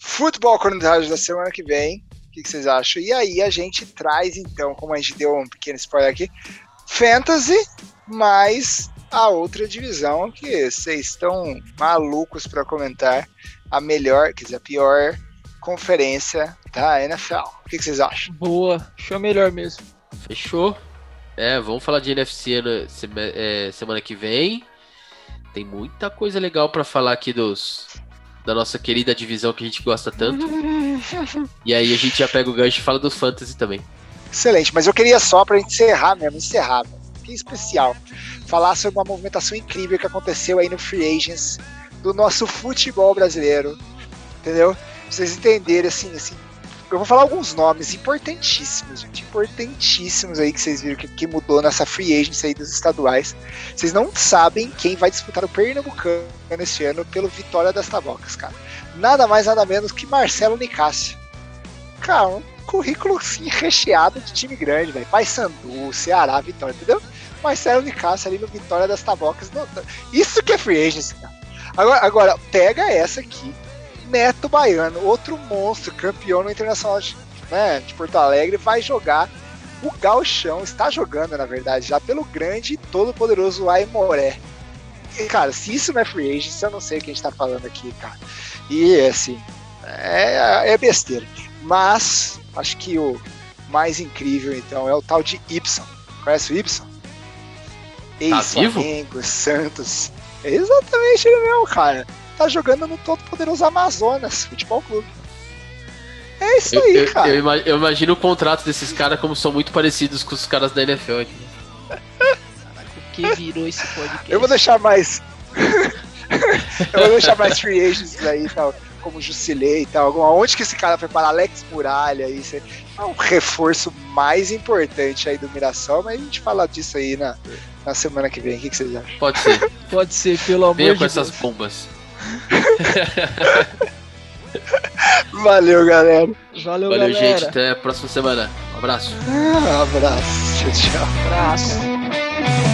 Futebol Comentários da semana que vem. O que, que vocês acham? E aí a gente traz, então, como a gente deu um pequeno spoiler aqui, Fantasy mais a outra divisão que vocês estão malucos para comentar a melhor, quer dizer, a pior conferência da NFL. O que, que vocês acham? Boa, show melhor mesmo. Fechou. É, vamos falar de NFC no- sema- é, semana que vem. Tem muita coisa legal pra falar aqui dos da nossa querida divisão que a gente gosta tanto. E aí a gente já pega o gancho e fala do Fantasy também. Excelente, mas eu queria só pra encerrar mesmo, encerrar, que especial, falar sobre uma movimentação incrível que aconteceu aí no Free Agents do nosso futebol brasileiro, entendeu? Pra vocês entenderem, assim, assim, eu vou falar alguns nomes importantíssimos, gente, importantíssimos aí que vocês viram que, que mudou nessa Free Agents aí dos estaduais. Vocês não sabem quem vai disputar o Pernambucano esse ano pelo Vitória das Tabocas, cara. Nada mais, nada menos que Marcelo Nicásio. Cara, um currículo assim, recheado de time grande, velho. Paysandu, Ceará, Vitória, entendeu? Marcelo Nicásio ali no Vitória das Tabocas. Isso que é free agency, cara. Agora, agora, pega essa aqui. Neto Baiano, outro monstro, campeão no Internacional de, né, de Porto Alegre, vai jogar o Galchão, está jogando, na verdade, já pelo grande e todo poderoso Aimoré. E, cara, se isso não é free agency, eu não sei o que a gente tá falando aqui, cara. E, assim, é, é besteira. Mas acho que o mais incrível então é o tal de Y. Conhece o Y? Ex-Flamengo, Santos. É exatamente ele mesmo, cara. Tá jogando no todo poderoso Amazonas Futebol Clube. É isso Eu, aí, eu- cara. eu eu imagino o contrato desses caras como são muito parecidos com os caras da NFL aqui. O que virou esse podcast? Eu vou deixar mais. eu vou deixar mais free agents aí e tal, como Jusilei e tal. Alguma- Onde que esse cara foi para Alex Muralha? Isso é um reforço mais importante aí do Mirassol, mas a gente fala disso aí na, na semana que vem. O que, que vocês acham? Pode ser. Pode ser, pelo amor Venha de com Deus. essas bombas. Valeu, galera. Valeu, Valeu, galera. gente. Até a próxima semana. Um abraço. Um abraço. Tchau, tchau. Abraço.